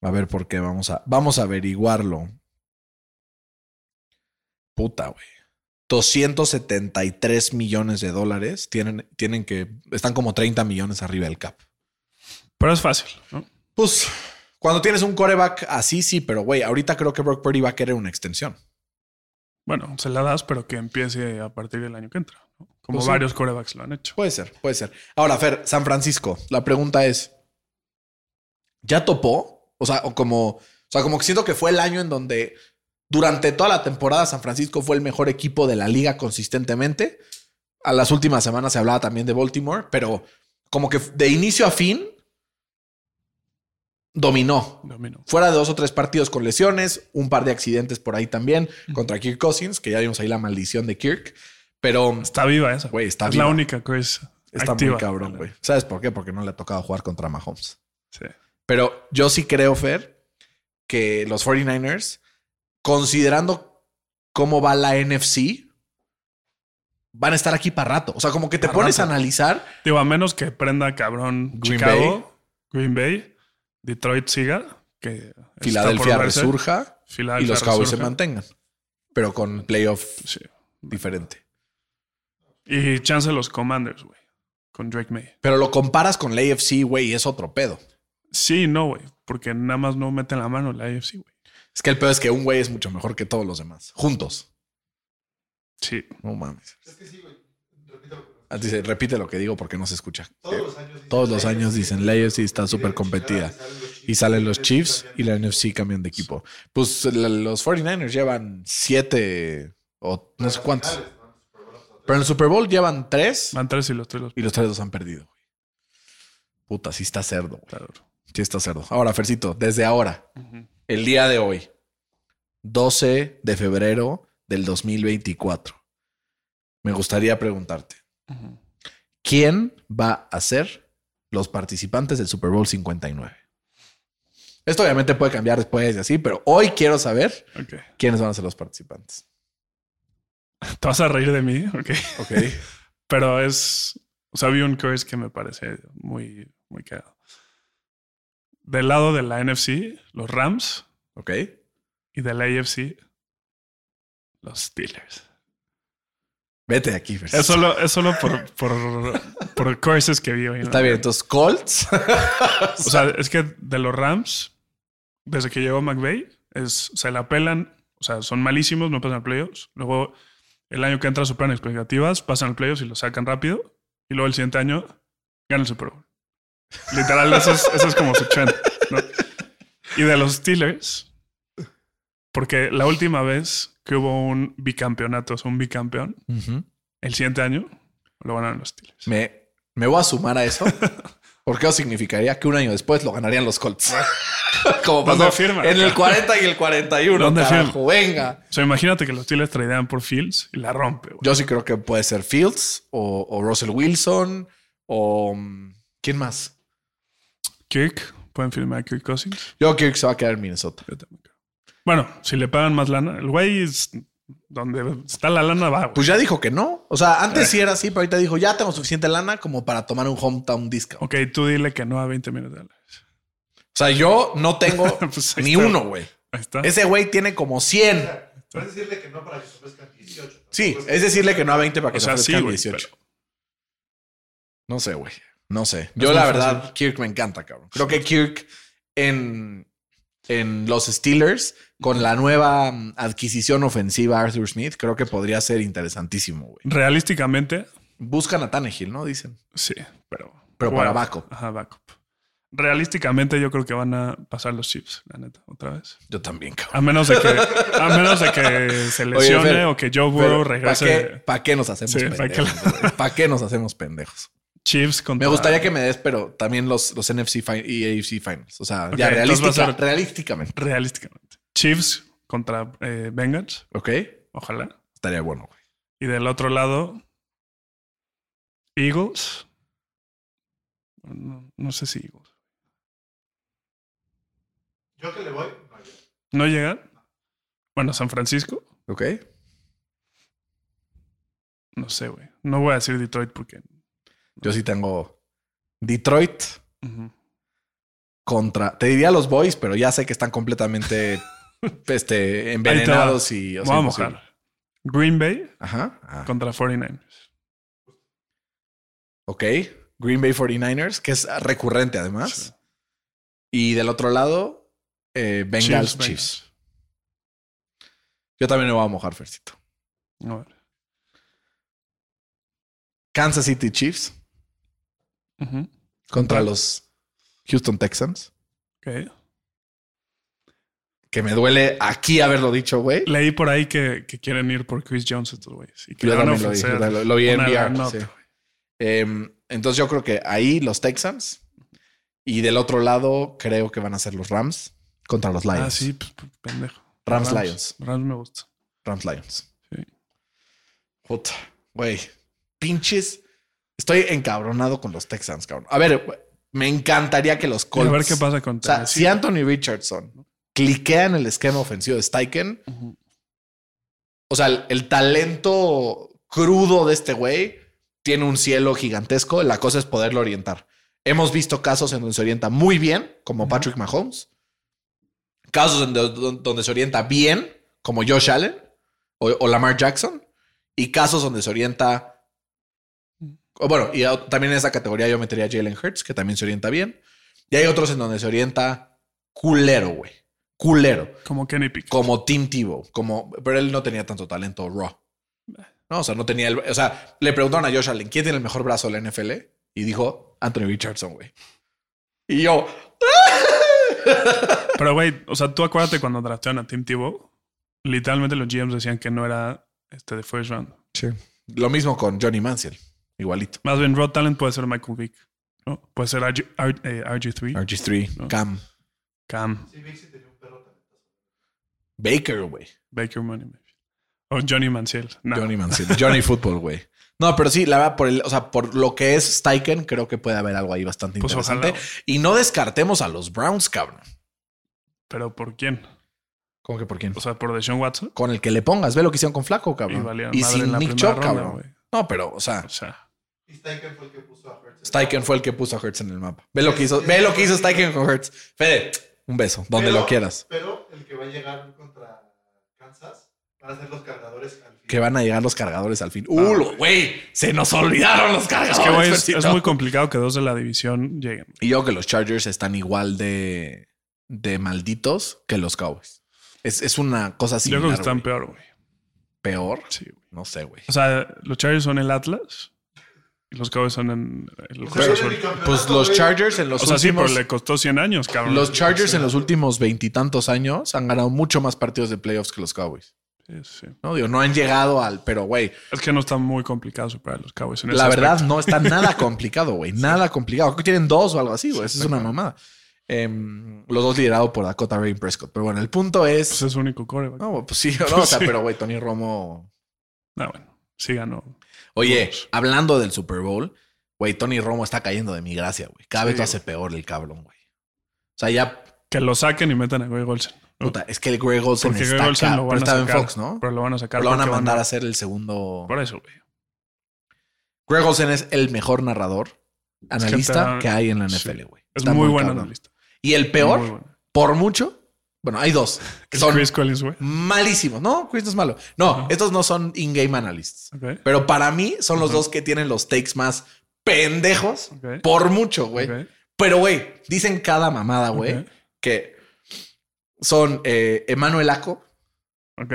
A ver por qué vamos a vamos a averiguarlo. Puta, güey. 273 millones de dólares tienen, tienen que están como 30 millones arriba del cap. Pero es fácil, ¿no? Pues cuando tienes un coreback así, sí, pero güey, ahorita creo que Brock Purdy va a querer una extensión. Bueno, se la das, pero que empiece a partir del año que entra. ¿no? Como Pues sí. varios corebacks lo han hecho. Puede ser, puede ser. Ahora, Fer, San Francisco, la pregunta es: ¿ya topó? O sea, o como, o sea, como que siento que fue el año en donde durante toda la temporada San Francisco fue el mejor equipo de la liga consistentemente. A las últimas semanas se hablaba también de Baltimore, pero como que de inicio a fin dominó. Dominó. Fuera de dos o tres partidos con lesiones, un par de accidentes por ahí también contra Kirk Cousins, que ya vimos ahí la maldición de Kirk. Pero Está viva esa. Güey, está es viva. la única que es Está activa. muy cabrón, güey. ¿Sabes por qué? Porque no le ha tocado jugar contra Mahomes. Sí. Pero yo sí creo, Fer, que los 49ers, considerando cómo va la NFC, van a estar aquí para rato. O sea, como que te pones rato. a analizar. Digo, a menos que prenda cabrón Green Chicago, Green Bay, Detroit siga, que Filadelfia resurja y los Cowboys se mantengan. Pero con playoff Sí. diferente. Y chance los Commanders, güey. Con Drake May. Pero lo comparas con la AFC, güey, es otro pedo. Sí, no, güey. Porque nada más no meten la mano en la AFC, güey. Es que el pedo es que un güey es mucho mejor que todos los demás. Juntos. Sí. No mames. Es que sí, güey. Repito. Ah, Dice, repite lo que digo porque no se escucha. Todos los años dicen. Todos los "La años dicen, la AFC está súper competida. Y salen los Chiefs y la NFC cambian de equipo. Pues los 49ers llevan siete o no sé cuántos. Pero en el Super Bowl llevan tres Van tres y los tres los y los tres los han perdido. güey. Puta, sí está cerdo. güey. Sí está cerdo. Ahora, Fercito, desde ahora, Ujú. El día de hoy, 12 de febrero del 2024, me gustaría preguntarte. ¿quién va a ser los participantes del Super Bowl 59? Esto obviamente puede cambiar después y así, pero hoy quiero saber quiénes van a ser los participantes. Te vas a reír de mí, ok. Ok. Pero es. O sea, vi un curse que me parece muy, muy cagado. Del lado de la NFC, los Rams. Ok. Y de la AFC, los Steelers. Vete de aquí. Es solo, es solo por, por, por curses que vi hoy. ¿no? Está bien. Entonces, Colts. O sea, es que de los Rams, desde que llegó McVay, es, se la pelan. O sea, son malísimos, no pasan a playoffs. Luego, el año que entra superan expectativas, pasan al playoffs y lo sacan rápido. Y luego el siguiente año ganan el Super Bowl. Literal, eso es, eso es como su trend. ¿no? Y de los Steelers, porque la última vez que hubo un bicampeonato, o un bicampeón, el siguiente año lo ganaron los Steelers. me, me voy a sumar a eso. Porque eso significaría que un año después lo ganarían los Colts. Como ¿Dónde pasó firma? en el 40 y el 41. ¿Dónde carajo, Venga. O sea, imagínate que los Steelers tradean por Fields y la rompe. güey. Yo sí creo que puede ser Fields o, o Russell Wilson o... mm, ¿Quién más? Kirk, pueden firmar a Kirk Cousins. Yo que se va a quedar en Minnesota. Yo también creo. Bueno, si le pagan más lana, el güey es- donde está la lana va. güey. Pues ya dijo que no. O sea, antes sí era así, pero ahorita dijo, ya tengo suficiente lana como para tomar un hometown discount. ok, tú dile que no a 20 millones de dólares. O sea, yo no tengo Pues ni está. uno, güey. Ahí está. Ese güey tiene como 100. Puedes decirle que no para que se ofrezcan 18. Sí, es decirle que no a 20 para que o se sea, sí, ofrezcan güey. 18. pero- No sé, güey. No sé. Yo la fácil. verdad, Kirk me encanta, cabrón. Creo que Kirk en, en los Steelers, con la nueva mm, adquisición ofensiva Arthur Smith, creo que podría ser interesantísimo, güey. Realísticamente, Buscan a Tannehill, ¿no? Dicen. sí, pero. Pero para backup. Ajá, backup. Realísticamente, yo creo que van a pasar los Chiefs, la neta, otra vez. Yo también, cabrón. A menos de que, a menos de que se lesione Fer, o que Joe Burrow ¿Para regrese. qué, pa' qué nos hacemos Sí, ¿pa' qué pendejos? ¿Para qué nos hacemos pendejos? Chiefs contra. Me gustaría que me des, pero también los, los NFC y AFC Finals. O sea, ya realística- ser- realísticamente. Realísticamente. Chiefs contra eh, Bengals, Ok. ojalá. Estaría bueno, güey. Y del otro lado, Eagles. No, no sé si Eagles. Yo que le voy. ¿No llegan? Bueno, San Francisco. Ok. No sé, güey. No voy a decir Detroit porque. Yo sí tengo Detroit contra. Te diría los Boys, pero ya sé que están completamente este, envenenados y. o sea, Vamos a mojar. Green Bay Ajá. Ah, contra 49ers. ok. Green Bay 49ers, que es recurrente además. Sí. Y del otro lado, eh, Bengals Chiefs. Bengals. Yo también me voy a mojar, Fercito. A ver. Kansas City Chiefs Contra los Houston Texans. Que me duele aquí haberlo dicho, güey. Leí por ahí que, que quieren ir por Chris Jones estos güeyes. Y que Yo también lo vi, lo, lo vi en una VR. nota, sí. güey. Em, entonces yo creo que ahí los Texans y del otro lado creo que van a ser los Rams contra los Lions. Ah, sí, pues, p- pendejo. Rams, Lions. Rams me gusta. Rams Lions. Sí. Puta, güey. Pinches. Estoy encabronado con los Texans, cabrón. A ver, me encantaría que los Y Colts. a ver qué pasa con O sea, si Anthony Richardson cliquea en el esquema ofensivo de Steichen, o sea, el, el talento crudo de este güey tiene un cielo gigantesco. La cosa es poderlo orientar. Hemos visto casos en donde se orienta muy bien, como Patrick Mahomes. Casos en do- donde se orienta bien, como Josh Allen o, o Lamar Jackson. Y casos donde se orienta. Bueno, y también en esa categoría yo metería a Jalen Hurts, que también se orienta bien. Y hay otros en donde se orienta culero, güey. Culero. Como Kenny Pickett. Como Tim Tebow. Como, pero él no tenía tanto talento raw. No, o sea, no tenía el. O sea, le preguntaron a Josh Allen quién tiene el mejor brazo de la NFL y dijo Anthony Richardson, güey. Y yo, Pero, güey, o sea, tú acuérdate cuando draftearon a Tim Tebow, literalmente los GMs decían que no era este de first round. lo mismo con Johnny Manziel, igualito. Más bien, Raw Talent puede ser Michael Vick, ¿no? Puede ser RG, R- eh, RG3, RG3, No. Cam, Cam, Sí, tenía un perro. Baker, güey. Baker Money, maybe. O Johnny Manziel. No. Johnny Manziel, Johnny Football, güey. No, pero sí, la verdad, por el, o sea, por lo que es Steichen, creo que puede haber algo ahí bastante Pues interesante. ojalá. Y no descartemos a los Browns, cabrón. Pero ¿por quién? ¿Cómo que por quién? O sea, por Deshaun Watson. Con el que le pongas, ve lo que hicieron con Flaco, cabrón. Y, sin Nick Chubb, cabrón. No, pero, o sea, O sea, Y Steichen fue el que puso a Hurts. Steichen fue el que puso a Hertz en el mapa. Ve lo que hizo, ve lo que hizo Steichen con Hertz. Fede, un beso, donde Pero- lo quieras. Pero el que va a llegar contra Kansas van a ser los cargadores al final. Que van a llegar los cargadores al fin. ¡Uh, lo- güey! Se nos olvidaron los cargadores. es que, güey, es, Fercito. es muy complicado que dos de la división lleguen. Y yo que los Chargers están igual de, de malditos que los Cowboys. Es, es una cosa Yo similar. creo que están peor, güey. peor. Sí, güey. No sé, güey. O sea, los Chargers son el Atlas los Cowboys son en el Pues Cruz el Azul. Pues los. Chargers en los O sea, sí, pero últimos... le costó 100 años, cabrón. los Chargers en los últimos veintitantos años han ganado mucho más partidos de playoffs que los Cowboys. Sí, sí. No digo, no han llegado al... Pero, güey, Es que no está muy complicado superar a los Cowboys. En ese la verdad aspecto. no está nada complicado, güey. Nada complicado. Creo que tienen dos o algo así, güey. Eso es una mamada. Em, los dos liderados por Dakota Ray Prescott. Pero bueno, el punto es... Pues es su único core. güey. no, pues sí, no, o sea, pero güey, Tony Romo... No, bueno. Sí ganó. Oye, hablando del Super Bowl, güey, Tony Romo está cayendo de mi gracia, güey. Cada vez lo hace peor el cabrón, güey. O sea, ya, Que lo saquen y metan a Greg Olsen. es que el Greg Olsen Porque Greg está Olsen pero estaba en. Fox, ¿no? Pero lo van a sacar. Lo van a mandar a- a hacer el segundo. Por eso, güey. Greg Olsen es el mejor narrador, analista te- que hay en la. NFL, güey. Es muy, bueno cabrón. analista. Y el Muy peor, bueno. por mucho, bueno, hay dos que Es son Chris Collins, güey. malísimos. No, Chris no es malo. No, estos no son in-game analysts. Pero para mí son los dos que tienen los takes más pendejos por mucho, güey. Pero, güey, dicen cada mamada, güey, que son eh, Emmanuel Aco Ok.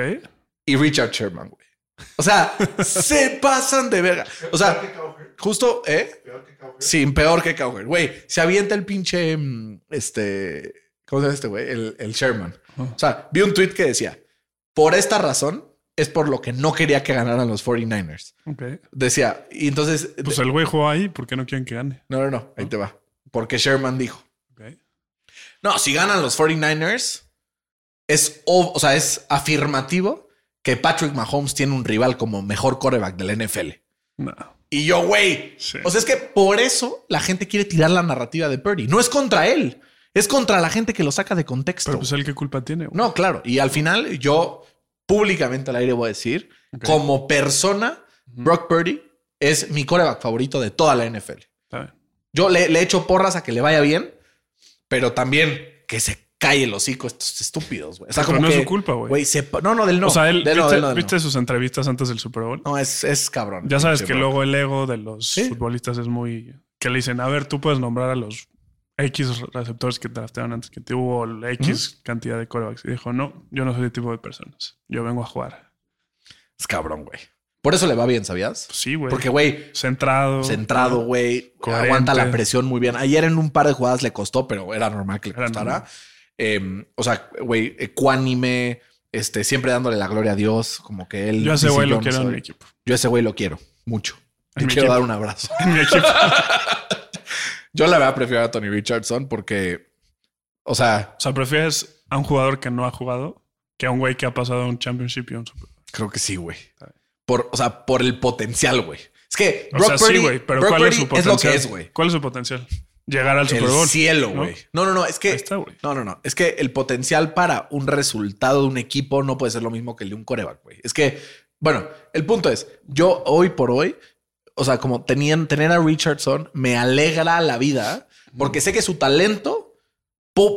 y Richard Sherman, güey. O sea, se pasan de verga. O Peor sea, que Cowherd. justo, ¿eh? Peor que Cowherd. Sin peor que Cowherd. Güey, se avienta el pinche, mm, este, ¿cómo se llama este güey? El, el Sherman. O sea, vi un tweet que decía, por esta razón es por lo que no quería que ganaran los 49ers. Ok. Decía, y entonces, Pues el güey jugó ahí. ¿Por qué no quieren que gane? no, no, no, ahí te va. Porque Sherman dijo. No, si ganan los 49ers, es, o, o sea, es afirmativo que Patrick Mahomes tiene un rival como mejor quarterback de la NFL. No. Y yo, güey. Sí. O sea, es que por eso la gente quiere tirar la narrativa de Purdy. No es contra él, es contra la gente que lo saca de contexto. Pero pues él qué culpa tiene, güey. no, claro. Y al final, yo públicamente al aire voy a decir, como persona, Brock Purdy es mi quarterback favorito de toda la NFL. Yo le, le echo porras a que le vaya bien, pero también que se calle el hocico estos estúpidos, güey. O sea, Pero como no que, es su culpa, güey. No, no, del no. o sea, él, Del no, ¿viste, del no, del viste no. sus entrevistas antes del Super Bowl? No, es, es cabrón. Ya sabes que luego el ego de los Sí. futbolistas es muy... Que le dicen, a ver, tú puedes nombrar a los X receptores que draftearon antes que tuvo la X cantidad de corebacks. Y dijo, no, yo no soy el tipo de personas. Yo vengo a jugar. Es cabrón, güey. Por eso le va bien, ¿sabías? Pues sí, güey. Porque, güey, Centrado. centrado, güey, Coherente. aguanta la presión muy bien. Ayer en un par de jugadas le costó, pero era normal que le Era costara. Eh, o sea, güey, ecuánime, este, siempre dándole la gloria a Dios, como que él. Yo a ese güey lo quiero en soy". mi equipo. Yo a ese güey lo quiero mucho. Mi quiero equipo. dar un abrazo. En mi equipo. Yo la verdad prefiero a Tony Richardson porque, o sea, O sea, prefieres a un jugador que no ha jugado que a un güey que ha pasado un championship y un Super creo que sí, güey. Por, o sea, por el potencial, güey. Es que O sea, Purdy, sí, güey, pero Brock ¿cuál es su potencial? lo que es, güey. ¿Cuál es su potencial? Llegar al Super El Bowl. cielo, ¿no? güey. No, no, no, es que está, no, no, no, es que el potencial para un resultado de un equipo no puede ser lo mismo que el de un coreback, güey. Es que, bueno, el punto es, yo hoy por hoy o sea, como tenían, tener a Richardson me alegra la vida porque sé que su talento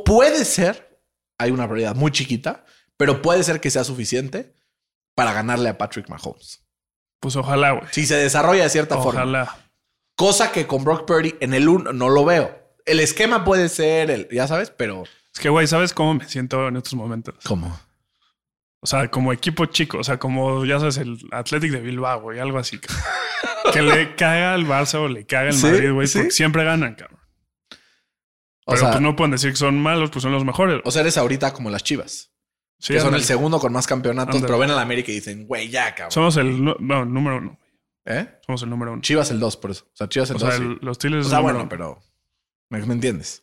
puede ser, hay una probabilidad muy chiquita, pero puede ser que sea suficiente para ganarle a Patrick Mahomes. Pues ojalá, güey. Si se desarrolla de cierta forma. Ojalá. Cosa que con Brock Purdy en el 1 no lo veo. El esquema puede ser, el, ya sabes, pero... Es que, güey, ¿sabes cómo me siento en estos momentos? ¿Cómo? O sea, como equipo chico, o sea, como ya sabes, el Athletic de Bilbao, güey, algo así. que le caga al Barça o le caga al Sí, Madrid, güey, sí. porque siempre ganan, cabrón. O Pero sea, pues no pueden decir que son malos, pues son los mejores. o sea, eres ahorita como las Chivas. Sí, que son el segundo con más campeonatos, pero ven a la América y dicen, güey, ya, cabrón. Somos el no, número uno. ¿Eh? Somos el número uno. Chivas el 2, por eso. O sea, Chivas el O 2. sea, el- los Steelers O es sea, el bueno, uno. pero ¿me, me entiendes?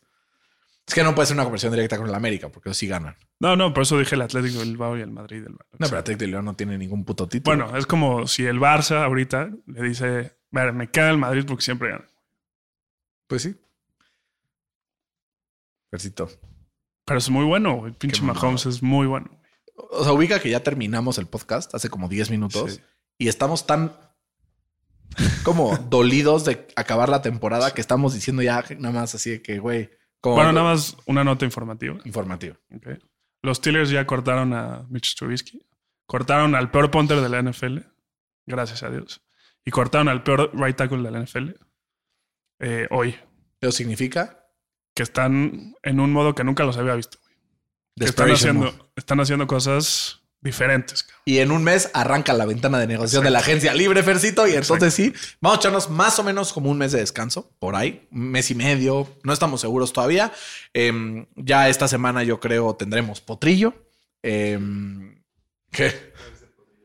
Es que no puede ser una conversión directa con el América, porque ellos sí ganan. No, no, por eso dije el Atlético de Bilbao y el Madrid. del Barça. No, pero Atlético de León no tiene ningún puto título. Bueno, es como si el Barça ahorita le dice, "Mira, me caga el Madrid porque siempre gana. pues sí. Versito. Pero es muy bueno, güey. Pinche Qué. Mahomes es muy bueno. güey. O sea, ubica que ya terminamos el podcast hace como 10 minutos Sí. y estamos tan como dolidos de acabar la temporada que estamos diciendo ya nada más así de que, güey, como Bueno, nada más una nota informativa. informativo. Ok. Los Steelers ya cortaron a Mitch Trubisky. Cortaron al peor punter de la NFL. Gracias a Dios. Y cortaron al peor right tackle de la NFL. eh, hoy. Eso significa Que están en un modo que nunca los había visto. están haciendo, move. están haciendo cosas diferentes. cabrón. Y en un mes arranca la ventana de negociación de la agencia libre, Fercito. Y entonces sí, vamos a echarnos más o menos como un mes de descanso, por ahí, un mes y medio. No estamos seguros todavía. Em, ya esta semana yo creo tendremos potrillo. Em, ¿Qué?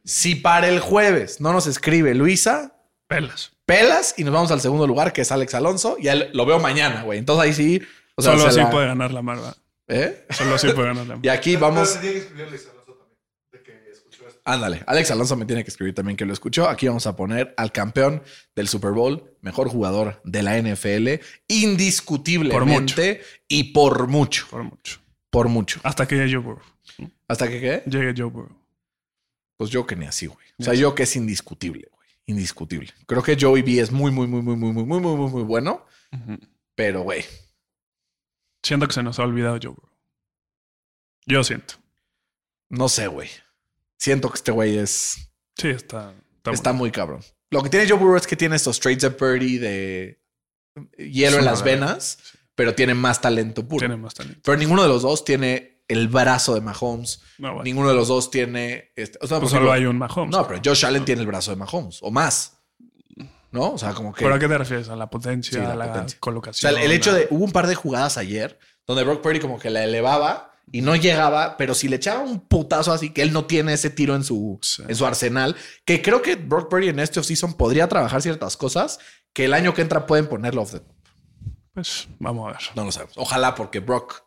Si para el jueves no nos escribe Luisa, Pelas. pelas y nos vamos al segundo lugar, que es Alex Alonso. Y lo veo mañana, güey. Entonces ahí sí. o sea, Solo así la- puede ganar la marva. ¿Eh? Solo así puede ganar la Y marva. aquí vamos. Pero tiene que escribirle a Alonso también, de que escuchó esto. Ándale, Alex Alonso me tiene que escribir también que lo escuchó. Aquí vamos a poner al campeón del Super Bowl, mejor jugador de la NFL, indiscutiblemente y por mucho, Por mucho. por mucho. Hasta que llegue Joe Burrow. ¿Hasta que qué? Llegue Joe Burrow. Pues yo que ni así, güey. O sea, yo que es indiscutible, güey. Indiscutible. Creo que Joey B es muy, muy, muy, muy, muy, muy, muy, muy, muy, muy bueno. Pero, güey, Siento que se nos ha olvidado Joe Burrow. Yo siento. no sé, güey. Siento que este güey es... Sí, está. Está, muy cabrón. Lo que tiene Joe Burrow es que tiene estos traits de Purdy de hielo en las venas, pero tiene más talento puro. Tiene más talento. Pero ninguno de los dos tiene el brazo de Mahomes. No, bueno. Ninguno de los dos tiene. Este, o sea, Pues solo ejemplo, hay un Mahomes. No, pero Josh Allen tiene el brazo de Mahomes o más. ¿No? O sea, como que. ¿Pero a qué te refieres? ¿A la potencia? Sí, la a la potencia. o colocación? sea, el, el hecho de. Hubo un par de jugadas ayer donde Brock Purdy como que la elevaba y no llegaba, pero si le echaba un putazo así que él no tiene ese tiro en su, Sí. en su arsenal, que creo que Brock Purdy en este offseason podría trabajar ciertas cosas que el año que entra pueden ponerlo off the Pues vamos a ver. No lo sabemos. Ojalá, porque Brock,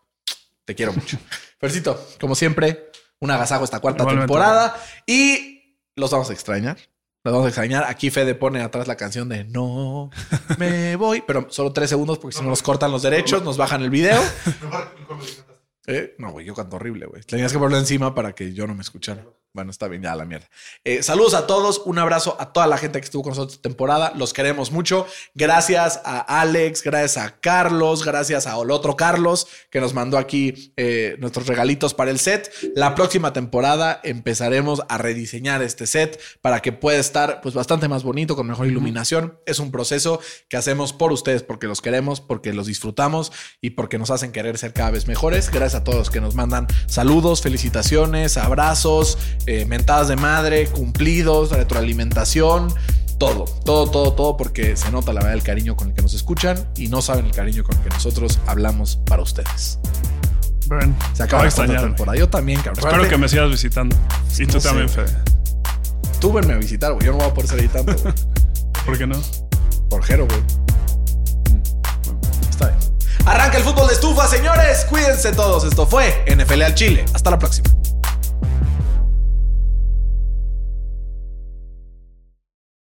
te quiero mucho. Fercito, como siempre, un agasajo esta cuarta Igualmente. temporada y los vamos a extrañar. Los vamos a extrañar. Aquí Fede pone atrás la canción de No me voy, pero solo tres segundos porque si no nos cortan los derechos, nos bajan el video. ¿Eh? No, güey, yo canto horrible, güey. Tenías que ponerlo encima para que yo no me escuchara. Bueno, está bien, ya la mierda. Eh, saludos a todos, un abrazo a toda la gente que estuvo con nosotros esta temporada. Los queremos mucho. Gracias a Alex, gracias a Carlos, gracias a el otro Carlos que nos mandó aquí eh, nuestros regalitos para el set. La próxima temporada empezaremos a rediseñar este set para que pueda estar pues bastante más bonito, con mejor iluminación. Es un proceso que hacemos por ustedes, porque los queremos, porque los disfrutamos y porque nos hacen querer ser cada vez mejores. Gracias a todos los que nos mandan saludos, felicitaciones, abrazos, eh, mentadas de madre, cumplidos, retroalimentación. Todo, todo, todo, todo, porque se nota la verdad el cariño con el que nos escuchan y no saben el cariño con el que nosotros hablamos para ustedes. Se acaba a la cuarta extrañar. temporada. Yo también, cabrón. Espero que me sigas visitando. Y tú sé, también. Fede. Tú venme a visitar, güey. Yo no voy a poder salir tanto, güey. ¿Por qué no? Por Jero, güey. Está bien. Arranca el fútbol de estufa, señores. Cuídense todos. Esto fue NFL al Chile. Hasta la próxima.